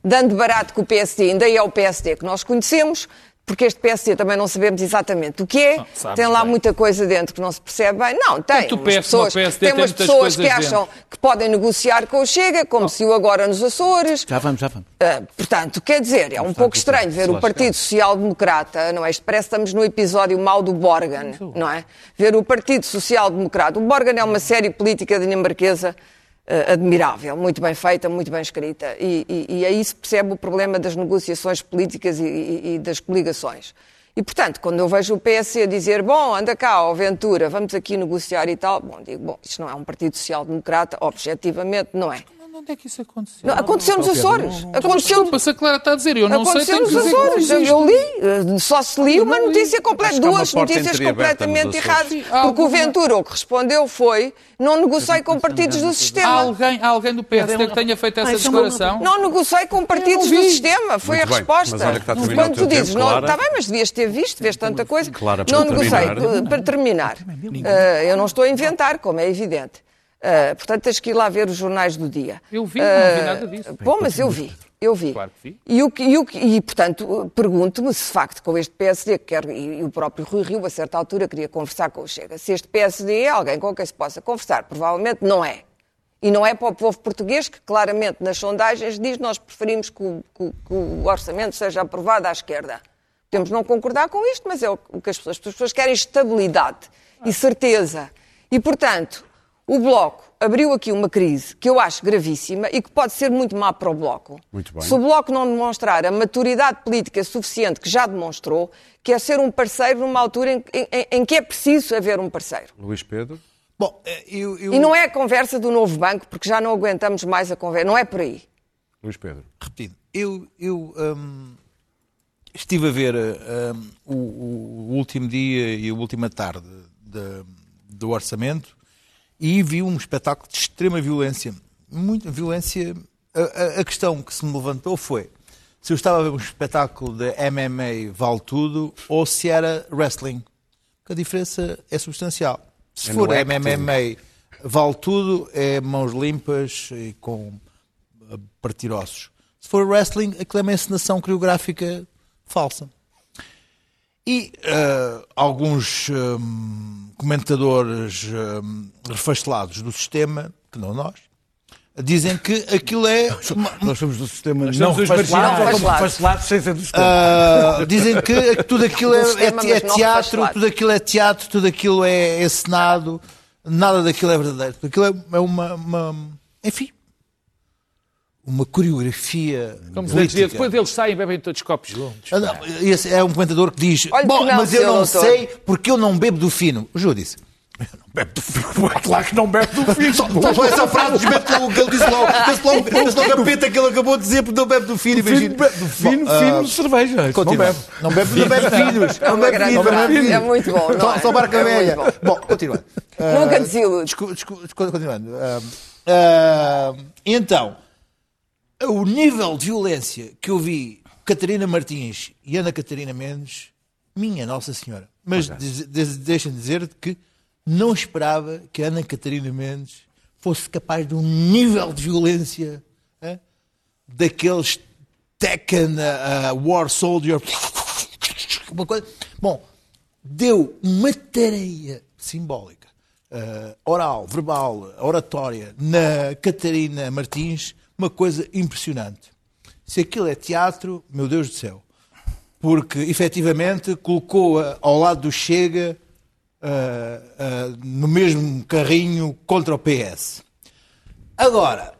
Dando barato que o PSD ainda é o PSD que nós conhecemos, porque este PSD também não sabemos exatamente o que é. Sabes tem lá bem. muita coisa dentro que não se percebe bem. Não, tem. Tanto o umas pessoas, PSD tem umas pessoas que acham dentro. que podem negociar com o Chega, como se o agora nos Açores. Já vamos, já vamos. Ah, portanto, quer dizer, é um pouco estranho ver o Partido Social Democrata, não é? Isto parece que estamos no episódio mau do Borgen, não é? Ver o Partido Social Democrata. O Borgen é uma série política dinamarquesa ah, admirável, muito bem feita, muito bem escrita. E, e, e aí se percebe o problema das negociações políticas e, e- das coligações. E, portanto, quando eu vejo o PSD dizer, bom, anda cá, ó Ventura, vamos aqui negociar e tal, bom, digo, bom, isto não é um Partido Social Democrata, objetivamente não é. Onde é que isso aconteceu? Não, aconteceu nos Açores. Mas Aconteceu desculpa, se a Clara está a dizer, eu não sei, Aconteceu tenho que nos dizer que Açores. não Eu, existe. eu li, eh, só se li uma não li. notícia completa, há duas notícias completamente Açores. erradas. Sim, há Porque o alguma- Ventura o que respondeu foi: não negociei com partidos do Há sistema. alguém, há alguém do PSD que tenha feito essa declaração? Não negociei com partidos não do sistema, foi Muito a bem, resposta. mas olha que está terminado Quando o tu dizes, tempo, não, Clara. está bem, mas devias ter visto, vês tanta coisa. Clara, não negociei. terminar. Para terminar, eh, eu não estou a inventar, como é evidente. Eh, portanto, tens que ir lá ver os jornais do dia. Eu vi, não vi nada disso. Bom, mas eu vi. Eu vi. Claro que vi. E, o que- e o e, portanto, pergunto-me se, de facto, com este PSD, que quer, e, o próprio Rui Rio, a certa altura, queria conversar com o Chega, se este PSD é alguém com quem se possa conversar. Provavelmente não é. E não é para o povo português, que claramente nas sondagens diz nós preferimos que o, que que o orçamento seja aprovado à esquerda. Temos não concordar com isto, mas é o que as pessoas, as pessoas querem estabilidade e certeza. E, portanto, o Bloco abriu aqui uma crise que eu acho gravíssima e que pode ser muito má para o Bloco. Muito bem. Se o Bloco não demonstrar a maturidade política suficiente, que já demonstrou, que é ser um parceiro numa altura em, em- em que é preciso haver um parceiro. Luís Pedro. Bom, eh, eu, eu- E não é a conversa do novo banco, porque já não aguentamos mais a conversa. Não é por aí. Luís Pedro. repetido, eu, eu hum, estive a ver hum, o, o último dia e a última tarde de- do orçamento e vi um espetáculo de extrema violência. Muita violência. A, a- a questão que se me levantou foi: se eu estava a ver um espetáculo de MMA vale tudo ou se era wrestling. Porque a diferença é substancial. Se É for MMA vale tudo, é mãos limpas e com a partir ossos. Se for wrestling, aquilo é uma encenação coreográfica falsa. E eh, alguns hum, comentadores hum, refastelados do sistema, que não nós, dizem que aquilo é. Nós somos do sistema Nós não refastelados sem ser do sistema. ah, dizem que tudo aquilo é, sistema, é- é teatro, tudo aquilo é teatro, tudo aquilo é encenado, nada daquilo é verdadeiro. Aquilo é, é uma, uma- Enfim. Uma coreografia. Como se dizia, depois eles saem e bebem todos copos juntos. Ah, não, Esse é um comentador que diz: Olha Bom, que não, mas eu não doutor." sei porque eu não bebo do fino. O Júlio disse: Eu não bebo do fino. Claro que não bebe do fim. Só, só, só essa frase desmente logo o que ele disse logo. Esse logo, esse logo capeta que ele acabou de dizer porque não bebe do fino. Imagina. Do fino, Bom, fino ah, de cerveja. Continua. bebe. Não bebe, não bebe finos. É Não uma bebe grande finos. bebe É muito bom, não Só, é? só barca É velha. muito Bom, continuando. Nunca Ah, desilude. Continuando. Ah, ah, então, o nível de violência que eu vi Catarina Martins e Ana Catarina Mendes, minha Nossa Senhora. Mas diz- diz- deixem-me dizer que não esperava que a Ana Catarina Mendes fosse capaz de um nível de violência ah, daqueles Tekken ah, War Soldier. Uma coisa. Bom, deu uma tareia simbólica, eh, oral, verbal, oratória, na Catarina Martins, uma coisa impressionante. Se aquilo é teatro, meu Deus do céu. Porque, efetivamente, colocou-a ao lado do Chega eh, eh, no mesmo carrinho contra o PS. Agora,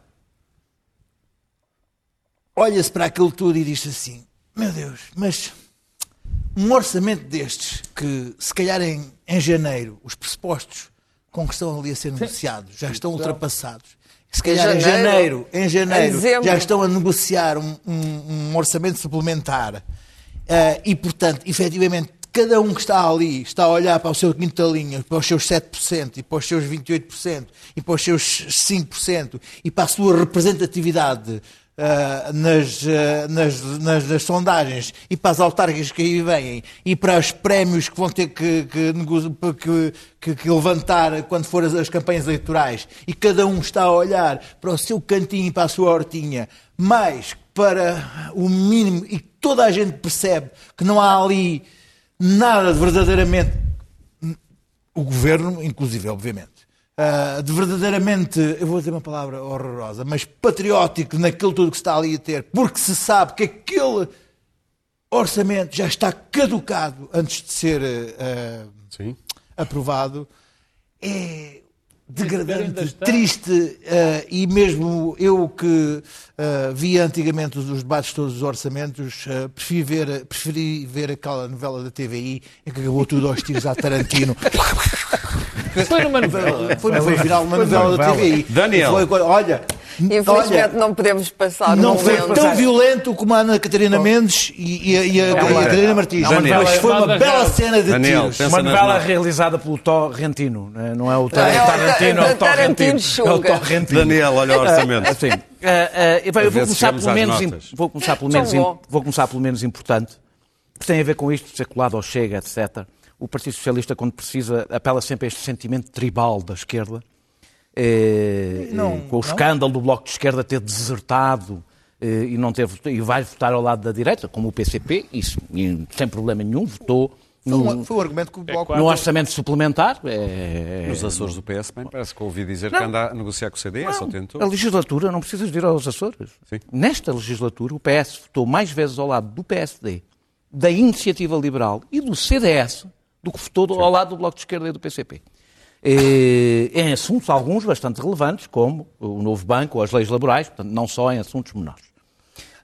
olha-se para aquilo tudo e diz assim: Meu Deus, mas um orçamento destes, que se calhar em, em janeiro os pressupostos com que estão ali a ser negociados já estão ultrapassados. Se calhar em janeiro, em janeiro, em já estão a negociar um, um- um orçamento suplementar. Ah, e, portanto, efetivamente, cada um que está ali está a olhar para o seu quintalinho, para os seus 7% e para os seus 28% e para os seus 5% e para a sua representatividade ah, nas, ah, nas, nas, nas sondagens e para as autárquicas que aí vêm e para os prémios que vão ter que, que, que- que- levantar quando for as, as campanhas eleitorais. E cada um está a olhar para o seu cantinho e para a sua hortinha. Mais para o mínimo e toda a gente percebe que não há ali nada de verdadeiramente o governo, inclusive, obviamente, ah, de verdadeiramente, eu vou dizer uma palavra horrorosa, mas patriótico naquilo tudo que se está ali a ter, porque se sabe que aquele orçamento já está caducado antes de ser Sim. aprovado, é degradante, triste eh, e mesmo eu que eh, via antigamente os, os debates todos dos orçamentos, eh, preferi, ver, preferi ver aquela novela da TVI em que acabou tudo aos tiros à Tarantino. Foi numa novela. Foi, foi final uma novela da TVI. Daniel. Foi, coisa- olha, Infelizmente olha, não podemos passar não foi momento. tão violento como a Ana Catarina Mendes e, e a- e a, e a Catarina Martins. Daniel. Mas foi uma Daniel. bela cena de Daniel, tiros. Uma novela realizada pelo Torrentino, né? não é o Tar- É Tarantino, é o Torrentino. É o. Torrentino. Daniel, olha o orçamento. Assim, eh, eh, eu vou- começar pelo menos, vou começar pelo menos, vou começar pelo menos importante, que tem a ver com isto de ser colado ao Chega, etc. O Partido Socialista, quando precisa, apela sempre a este sentimento tribal da esquerda, Não, eh, com o não? escândalo do Bloco de Esquerda ter desertado eh, e não ter e vai votar ao lado da direita, como o PCP, isso e sem problema nenhum, votou Foi um, num, foi um argumento que o Bloco num orçamento suplementar. eh, Nos Açores do PS, bem, parece que ouvi dizer que anda a negociar com o CDS, só tentou. A legislatura, não precisas de ir aos Açores. Sim. Nesta legislatura, o PS votou mais vezes ao lado do PSD, da Iniciativa Liberal e do CDS do que votou ao lado do Bloco de Esquerda e do PCP. Em assuntos, alguns bastante relevantes, como o novo banco ou as leis laborais, portanto, não só em assuntos menores.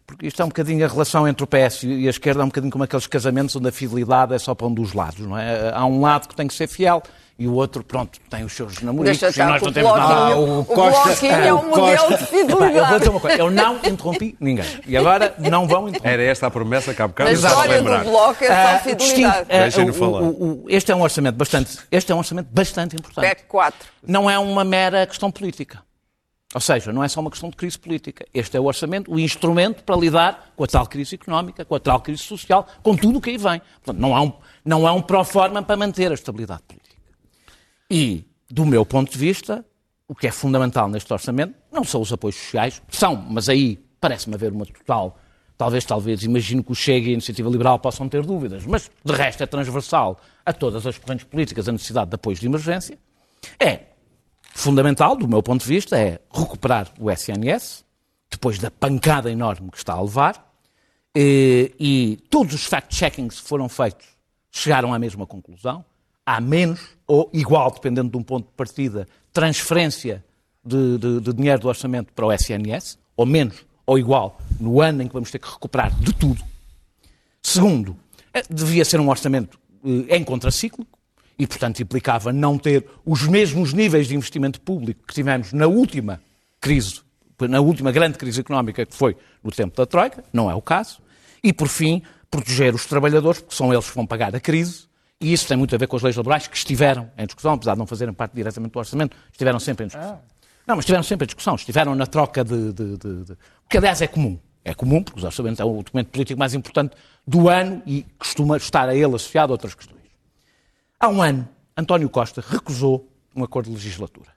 Porque isto é um bocadinho a relação entre o PS e a esquerda, é um bocadinho como aqueles casamentos onde a fidelidade é só para um dos lados, não é? Há um lado que tem que ser fiel e o outro, pronto, tem os seus namoricos Deixa e estar nós não o temos nada. Ah, o o Costa- é ah, um o modelo de Epá, eu vou fidelidade. dizer uma coisa, eu não interrompi ninguém. E agora não vão interromper. Era esta a promessa que há bocado a história do. Bloco é Ah, só distinto- fidelidade. ah, Deixem-no falar. o- o- este é um orçamento bastante, este é um orçamento bastante importante. PEC 4. Não é uma mera questão política. Ou seja, não é só uma questão de crise política. Este é o orçamento, o instrumento para lidar com a tal crise económica, com a tal crise social, com tudo o que aí vem. Portanto, não há um, não há um pró-forma para manter a estabilidade política. E, do meu ponto de vista, o que é fundamental neste orçamento não são os apoios sociais, são, mas aí parece-me haver uma total. Talvez, talvez, imagino que o Chega e a Iniciativa Liberal possam ter dúvidas, mas de resto é transversal a todas as correntes políticas a necessidade de apoios de emergência. É fundamental, do meu ponto de vista, é recuperar o SNS, depois da pancada enorme que está a levar, e, e todos os fact-checkings que foram feitos chegaram à mesma conclusão. Há menos ou igual, dependendo de um ponto de partida, transferência de, de, de dinheiro do orçamento para o SNS, ou menos ou igual, no ano em que vamos ter que recuperar de tudo. Segundo, eh, devia ser um orçamento eh, em contracíclico, e, portanto, implicava não ter os mesmos níveis de investimento público que tivemos na última crise, na última grande crise económica que foi no tempo da Troika, não é o caso, e, por fim, proteger os trabalhadores, porque são eles que vão pagar a crise, e isso tem muito a ver com as leis laborais que estiveram em discussão, apesar de não fazerem parte diretamente do orçamento, estiveram sempre em discussão. Não, mas estiveram sempre em discussão, estiveram na troca de, de, de, de... O que, aliás, é comum. É comum, porque os orçamentos é o documento político mais importante do ano e costuma estar a ele associado a outras questões. Há um ano, António Costa recusou um acordo de legislatura.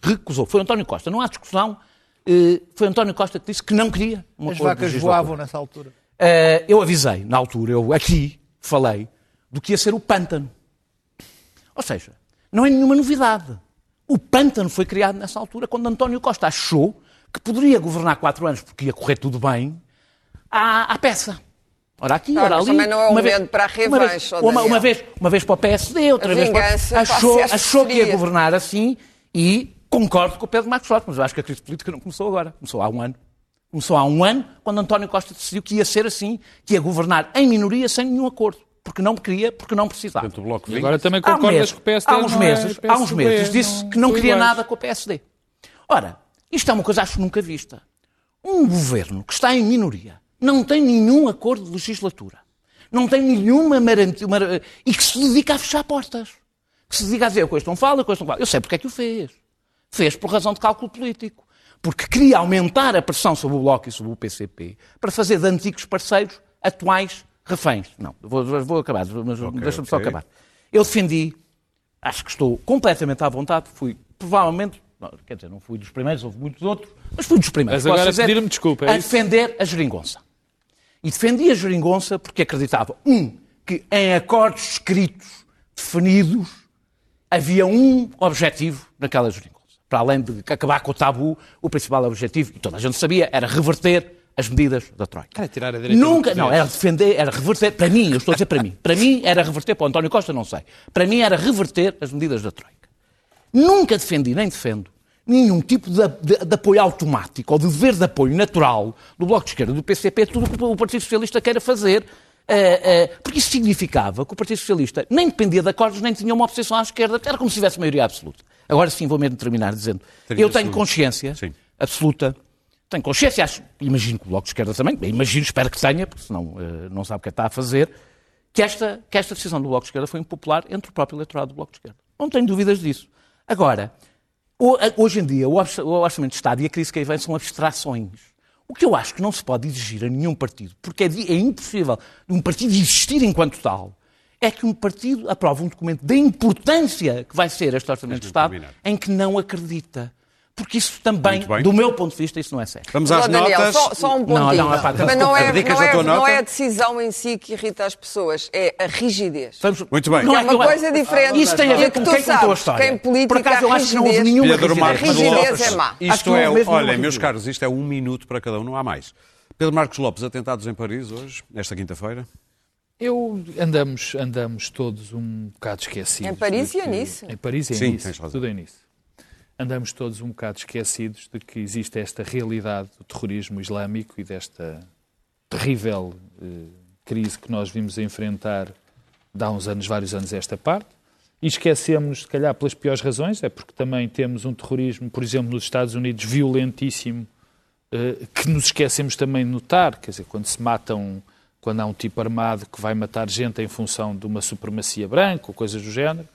Recusou. Foi António Costa. Não há discussão. eh, Foi António Costa que disse que não queria um As acordo de vacas legislatura. voavam nessa altura. Eh, eu avisei, na altura, eu aqui falei do que ia ser o pântano. Ou seja, não é nenhuma novidade. O pântano foi criado nessa altura, quando António Costa achou que poderia governar quatro anos porque ia correr tudo bem, à, à peça. Ora aqui, Não, ora ali. também não é o uma vez- momento para a uma vez- revanche, uma, Daniel. uma vez, uma vez para o PSD, outra A vez para... Achou, achou que ia governar assim e concordo com o Pedro Marcos Lopes, mas eu acho que a crise política não começou agora. Começou há um ano. Começou há um ano, quando António Costa decidiu que ia ser assim, que ia governar em minoria sem nenhum acordo. Porque não queria, porque não precisava. Portanto, o Bloco E vinha. agora também Há um concordas mês- que o PSD há uns não é meses, há uns meses disse que não queria iguais. nada com o PSD. Ora, isto é uma coisa acho nunca vista. Um governo que está em minoria, não tem nenhum acordo de legislatura, não tem nenhuma marantia, mara- e que se dedica a fechar portas. Que se dedica a dizer, a coisa não fala, a coisa não fala. Eu sei porque é que o fez. Fez por razão de cálculo político. Porque queria aumentar a pressão sobre o Bloco e sobre o PCP para fazer de antigos parceiros atuais reféns. Não, vou, vou- acabar, mas deixa-me só ok. acabar. Eu defendi, acho que estou completamente à vontade, fui provavelmente, quer dizer, não fui dos primeiros, houve muitos outros, mas fui dos primeiros. Mas agora pedir-me desculpa, é a defender a geringonça. E defendi a geringonça porque acreditava, um, que em acordos escritos, definidos, havia um objetivo naquela geringonça. Para além de acabar com o tabu, o principal objetivo, e toda a gente sabia, era reverter as medidas da Troika. Era tirar a direita Nunca, não, era defender, era reverter, para mim, eu estou a dizer para mim, para mim era reverter, para o António Costa não sei, para mim era reverter as medidas da Troika. Nunca defendi, nem defendo, nenhum tipo de, de- de apoio automático ou de dever de apoio natural do Bloco de Esquerda, do PCP, tudo o que o Partido Socialista queira fazer, eh, eh, porque isso significava que o Partido Socialista nem dependia de acordos, nem tinha uma oposição à esquerda, era como se tivesse maioria absoluta. Agora sim, vou mesmo terminar dizendo, 30 eu tenho segundos. consciência Sim. absoluta, tenho consciência, acho, imagino que o Bloco de Esquerda também, imagino, espero que tenha, porque senão eh, não sabe o que está a fazer, que esta, que esta decisão do Bloco de Esquerda foi impopular entre o próprio eleitorado do Bloco de Esquerda. Não tenho dúvidas disso. Agora, hoje em dia, o orça- o Orçamento de Estado e a crise que aí vem são abstrações. O que eu acho que não se pode exigir a nenhum partido, porque é, é impossível um partido existir enquanto tal, é que um partido aprove um documento da importância que vai ser este Orçamento de Estado terminar. em que não acredita. Porque isso também, do meu ponto de vista, isso não é sério. Vamos às Daniel, notas. só, só um pontinho. Não, não, epá, Mas não é, Abdicas não, é, não é a decisão em si que irrita as pessoas, é a rigidez. Vamos- Muito bem. Não É uma eu- coisa diferente. Isso tem a E ver que com quem contou a história. que em política Por acaso, eu a acho que não houve rigidez- nenhuma Marcos A rigidez é má. Isto é, olha, meus rigidez. caros, isto é um minuto para cada um, não há mais. Pedro Marcos Lopes, atentados em Paris hoje, esta quinta-feira. Eu andamos, andamos todos um bocado esquecidos. Em Paris e é nisso. Em Paris e é Sim, nisso. tens razão. Tudo é nisso. Andamos todos um bocado esquecidos de que existe esta realidade do terrorismo islâmico e desta terrível eh, crise que nós vimos enfrentar há uns anos, vários anos esta parte. E esquecemos, se calhar, pelas piores razões, é porque também temos um terrorismo, por exemplo, nos Estados Unidos, violentíssimo, eh, que nos esquecemos também de notar, quer dizer, quando se matam, quando há um tipo armado que vai matar gente em função de uma supremacia branca ou coisas do género,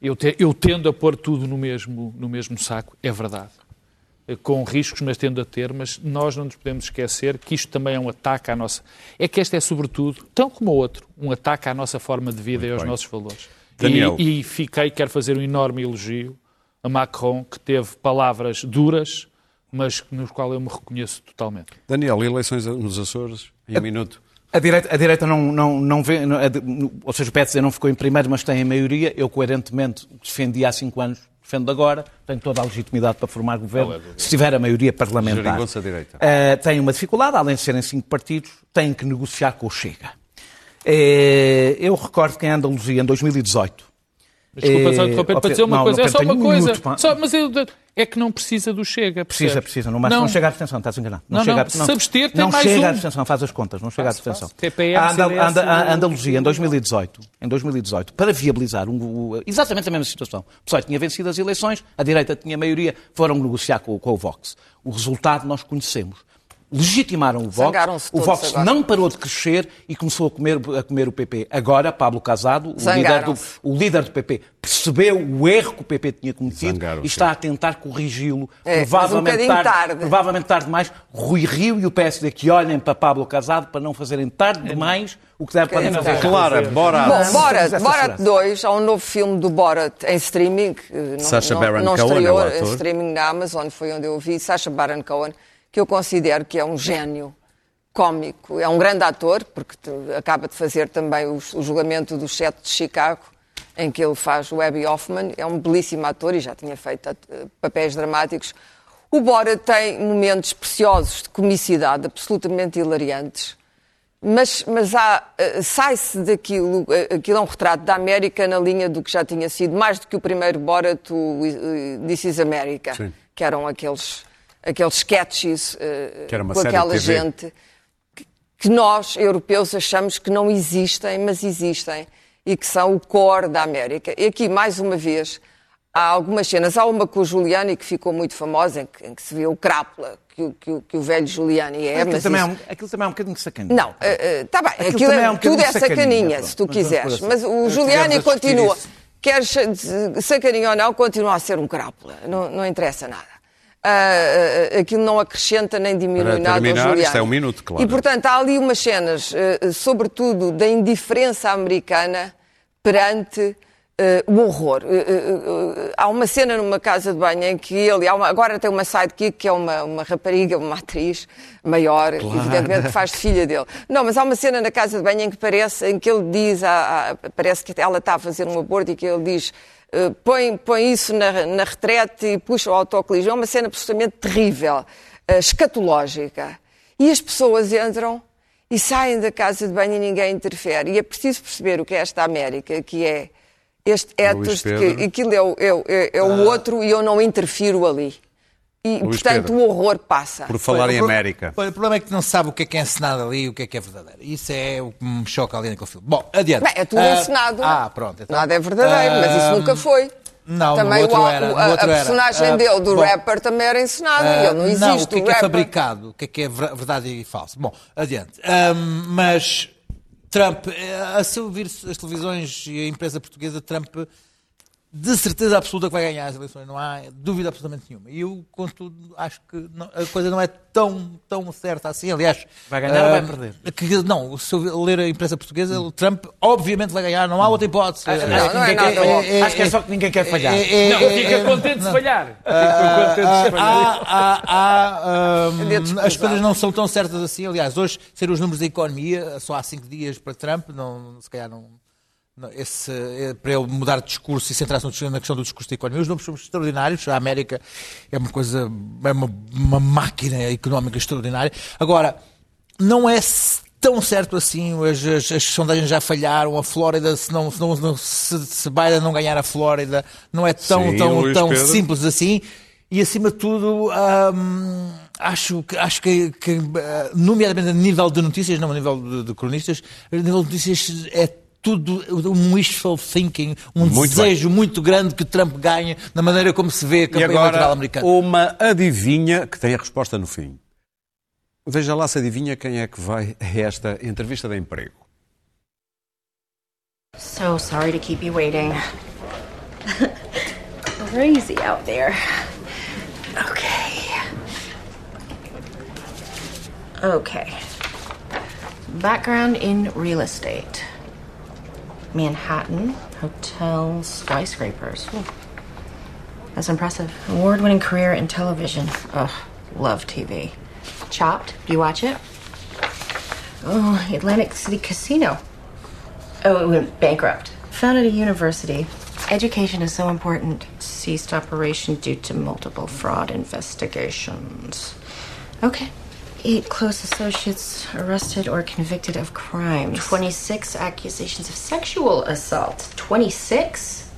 eu, te- eu tendo a pôr tudo no mesmo, no mesmo saco, é verdade. eh, com riscos, mas tendo a ter, mas nós não nos podemos esquecer que isto também é um ataque à nossa. É que este é, sobretudo, tão como o outro, um ataque à nossa forma de vida Muito e aos bem. nossos valores. Daniel. E, e fiquei, quero fazer um enorme elogio a Macron, que teve palavras duras, mas nos quais eu me reconheço totalmente. Daniel, eleições nos Açores, em um minuto. A direita, a direita não, não, não vê, não- a ou seja, o PSD não ficou em primeiro, mas tem a maioria. Eu, coerentemente, defendi há cinco anos, defendo agora, tenho toda a legitimidade para formar governo, se tiver a maioria parlamentar. À direita. Eh, tem uma dificuldade, além de serem cinco partidos, têm que negociar com o Chega. Eh, eu recordo que em Andaluzia, em 2018, Desculpa só Eh, interromper para dizer uma não, coisa, não, é só uma um coisa. minuto. Só- mas eu- é que não precisa do Chega. Precisa, percebes? precisa. Não, mas não chega à abstenção, estás enganado. Não, chega não, se abster, tem não mais chega um. à abstenção, faz as contas, não chega à abstenção. TPM, a, Andal- CDS, a Andaluzia, em 2018, em 2018, para viabilizar um- o- exatamente a mesma situação. O PSOE tinha vencido as eleições, a direita tinha maioria, foram negociar com, com o Vox. O resultado nós conhecemos. Legitimaram o Vox. O Vox agora. não parou de crescer e começou a comer, a comer o PP. Agora, Pablo Casado, o líder, do, o líder do PP, percebeu o erro que o PP tinha cometido e está a tentar corrigi-lo. É, um provavelmente, bocadinho tarde, tarde. provavelmente tarde demais. Rui Rio e o PSD que olhem para Pablo Casado para não fazerem tarde demais o que deve podem fazer. Clara, bora. Bom, Borat, Borat segurança. 2, há um novo filme do Borat em streaming. que Não, Sacha não, Baron não Cohen estreou é o em streaming na Amazon, foi onde eu vi. Sacha Baron Cohen, que eu considero que é um gênio cómico. É um grande ator, porque acaba de fazer também o, o julgamento do Sete de Chicago, em que ele faz o Abby Hoffman. É um belíssimo ator e já tinha feito eh, papéis dramáticos. O Borat tem momentos preciosos de comicidade, absolutamente hilariantes. Mas, mas eh, sai-se daquilo, eh, aquilo é um retrato da América na linha do que já tinha sido, mais do que o primeiro Borat, o eh, This is America, Sim. que eram aqueles, aqueles sketches eh, uma com aquela gente que- que nós, europeus, achamos que não existem, mas existem, e que são o core da América. E aqui, mais uma vez, há algumas cenas. Há uma com o Giuliani que ficou muito famosa, em que, em que se vê o crápula que, o- que o- que o velho Giuliani é. Aquilo, também é isso- um, aquilo também é um bocadinho sacaninho. não, está bem, Aquilo aquilo, também é, é um tudo é sacaninha, sacaninha, se tu Mas vamos quiseres. Mas assim. o Se Giuliani quiseres a discutir continua, isso. quer sa- sacaninha ou não, continua a ser um crápula, não, não interessa nada. Ah, ah, aquilo não acrescenta nem diminui Para nada ao terminar, isto é um minuto, claro. E, portanto, há ali umas cenas, sobretudo da indiferença americana perante o horror. Há uma cena numa casa de banho em que ele, uma- agora tem uma sidekick que é uma, uma rapariga, uma atriz maior, evidentemente que faz de filha dele. Não, mas há uma cena na casa de banho em que parece, em que ele diz, parece que ela está a fazer um aborto e que ele diz eh, põe, põe isso na, na retrete e puxa o autocolisão. É uma cena absolutamente terrível, eh, escatológica. E as pessoas entram e saem da casa de banho e ninguém interfere. E é preciso perceber o que é esta América, que é este Pedro. que aquilo é, é é- é o outro e eu não interfiro ali. E, Luís portanto, Pedro. o horror passa. Por falar em Olha, América. olha, o problema é que não sabe o que é que é encenado ali e o que é que é verdadeiro. Isso é o que me choca ali naquele filme. Bom, adiante. Bem, é tudo Ah, encenado. Ah, pronto. então. Nada é verdadeiro, mas isso Ah, nunca foi. Não, também no outro o- era. a, outro a era. personagem Ah, dele, do bom, rapper, também era encenado. ah, ele não existe. não, o que é que é rapper. fabricado? O que é que é ver- verdade e falso? Bom, adiante. Ah, mas Trump, eh, a se ouvir as televisões e a imprensa portuguesa, Trump de certeza absoluta que vai ganhar as eleições, não há dúvida absolutamente nenhuma. E eu, contudo, acho que não- a coisa não é tão, tão certa assim. Aliás, Vai ganhar ou vai ah, perder? que- não, se eu ler a imprensa portuguesa, o Trump obviamente vai ganhar, não há outra hipótese. não, não é quer- óbvio. Acho que é só que ninguém quer falhar. Não, fica contente de falhar. Fica contente de falhar. Há- há- há, Cadê desculpa? as coisas não são tão certas assim. Aliás, hoje, ser os números da economia, só há cinco dias para Trump, não, se calhar não. Não, esse, é, para ele mudar de discurso e centrar-se na questão do discurso da economia, os números são extraordinários. A América é uma coisa, é uma, uma máquina económica extraordinária. Agora, não é tão certo assim, as, as- as sondagens já falharam, a Flórida, se, não, se, não, se, se Biden não ganhar a Flórida, não é tão, Sim, tão, tão Pedro. simples assim. E acima de tudo, hum, acho que, acho que, que, eh, nomeadamente a nível de notícias, não a nível de, de cronistas, a nível de notícias é tudo um wishful thinking, um Muito desejo muito grande que Trump ganhe na maneira como se vê a E campanha eleitoral agora, americana. uma adivinha que tem a resposta no fim. Veja lá se adivinha quem é que vai a esta entrevista de emprego. So sorry to keep you waiting. Crazy out there. Okay. Okay. Background in real estate Manhattan, hotel skyscrapers. Ooh. That's impressive. Award winning career in television. Ugh, love TV. Chopped, do you watch it? Oh, Atlantic City Casino. Oh, it went bankrupt. Founded a university. Education is so important. Ceased operation due to multiple fraud investigations. Okay. Eight close associates arrested or convicted of crimes. 26 accusations of sexual assault. 26?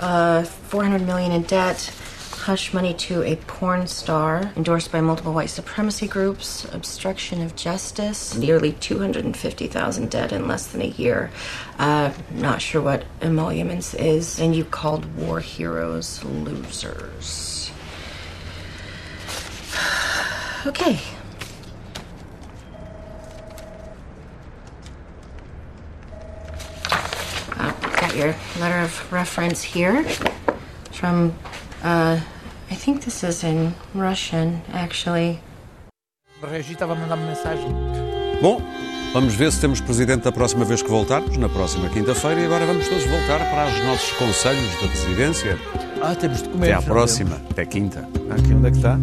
Uh, 400 million in debt. Hush money to a porn star, endorsed by multiple white supremacy groups, obstruction of justice, nearly 250,000 dead in less than a year. Uh, not sure what emoluments is, and you called war heroes losers. Okay. Uh, got your letter of reference here from uh, I think this is in Russian, actually. Regi estava a mandar-me mensagem. Bom, vamos ver se temos presidente da próxima vez que voltarmos, na próxima quinta-feira, e agora vamos todos voltar para os nossos conselhos de residência. Ah, temos de comer. Até à próxima, até quinta. Aqui, onde é que está?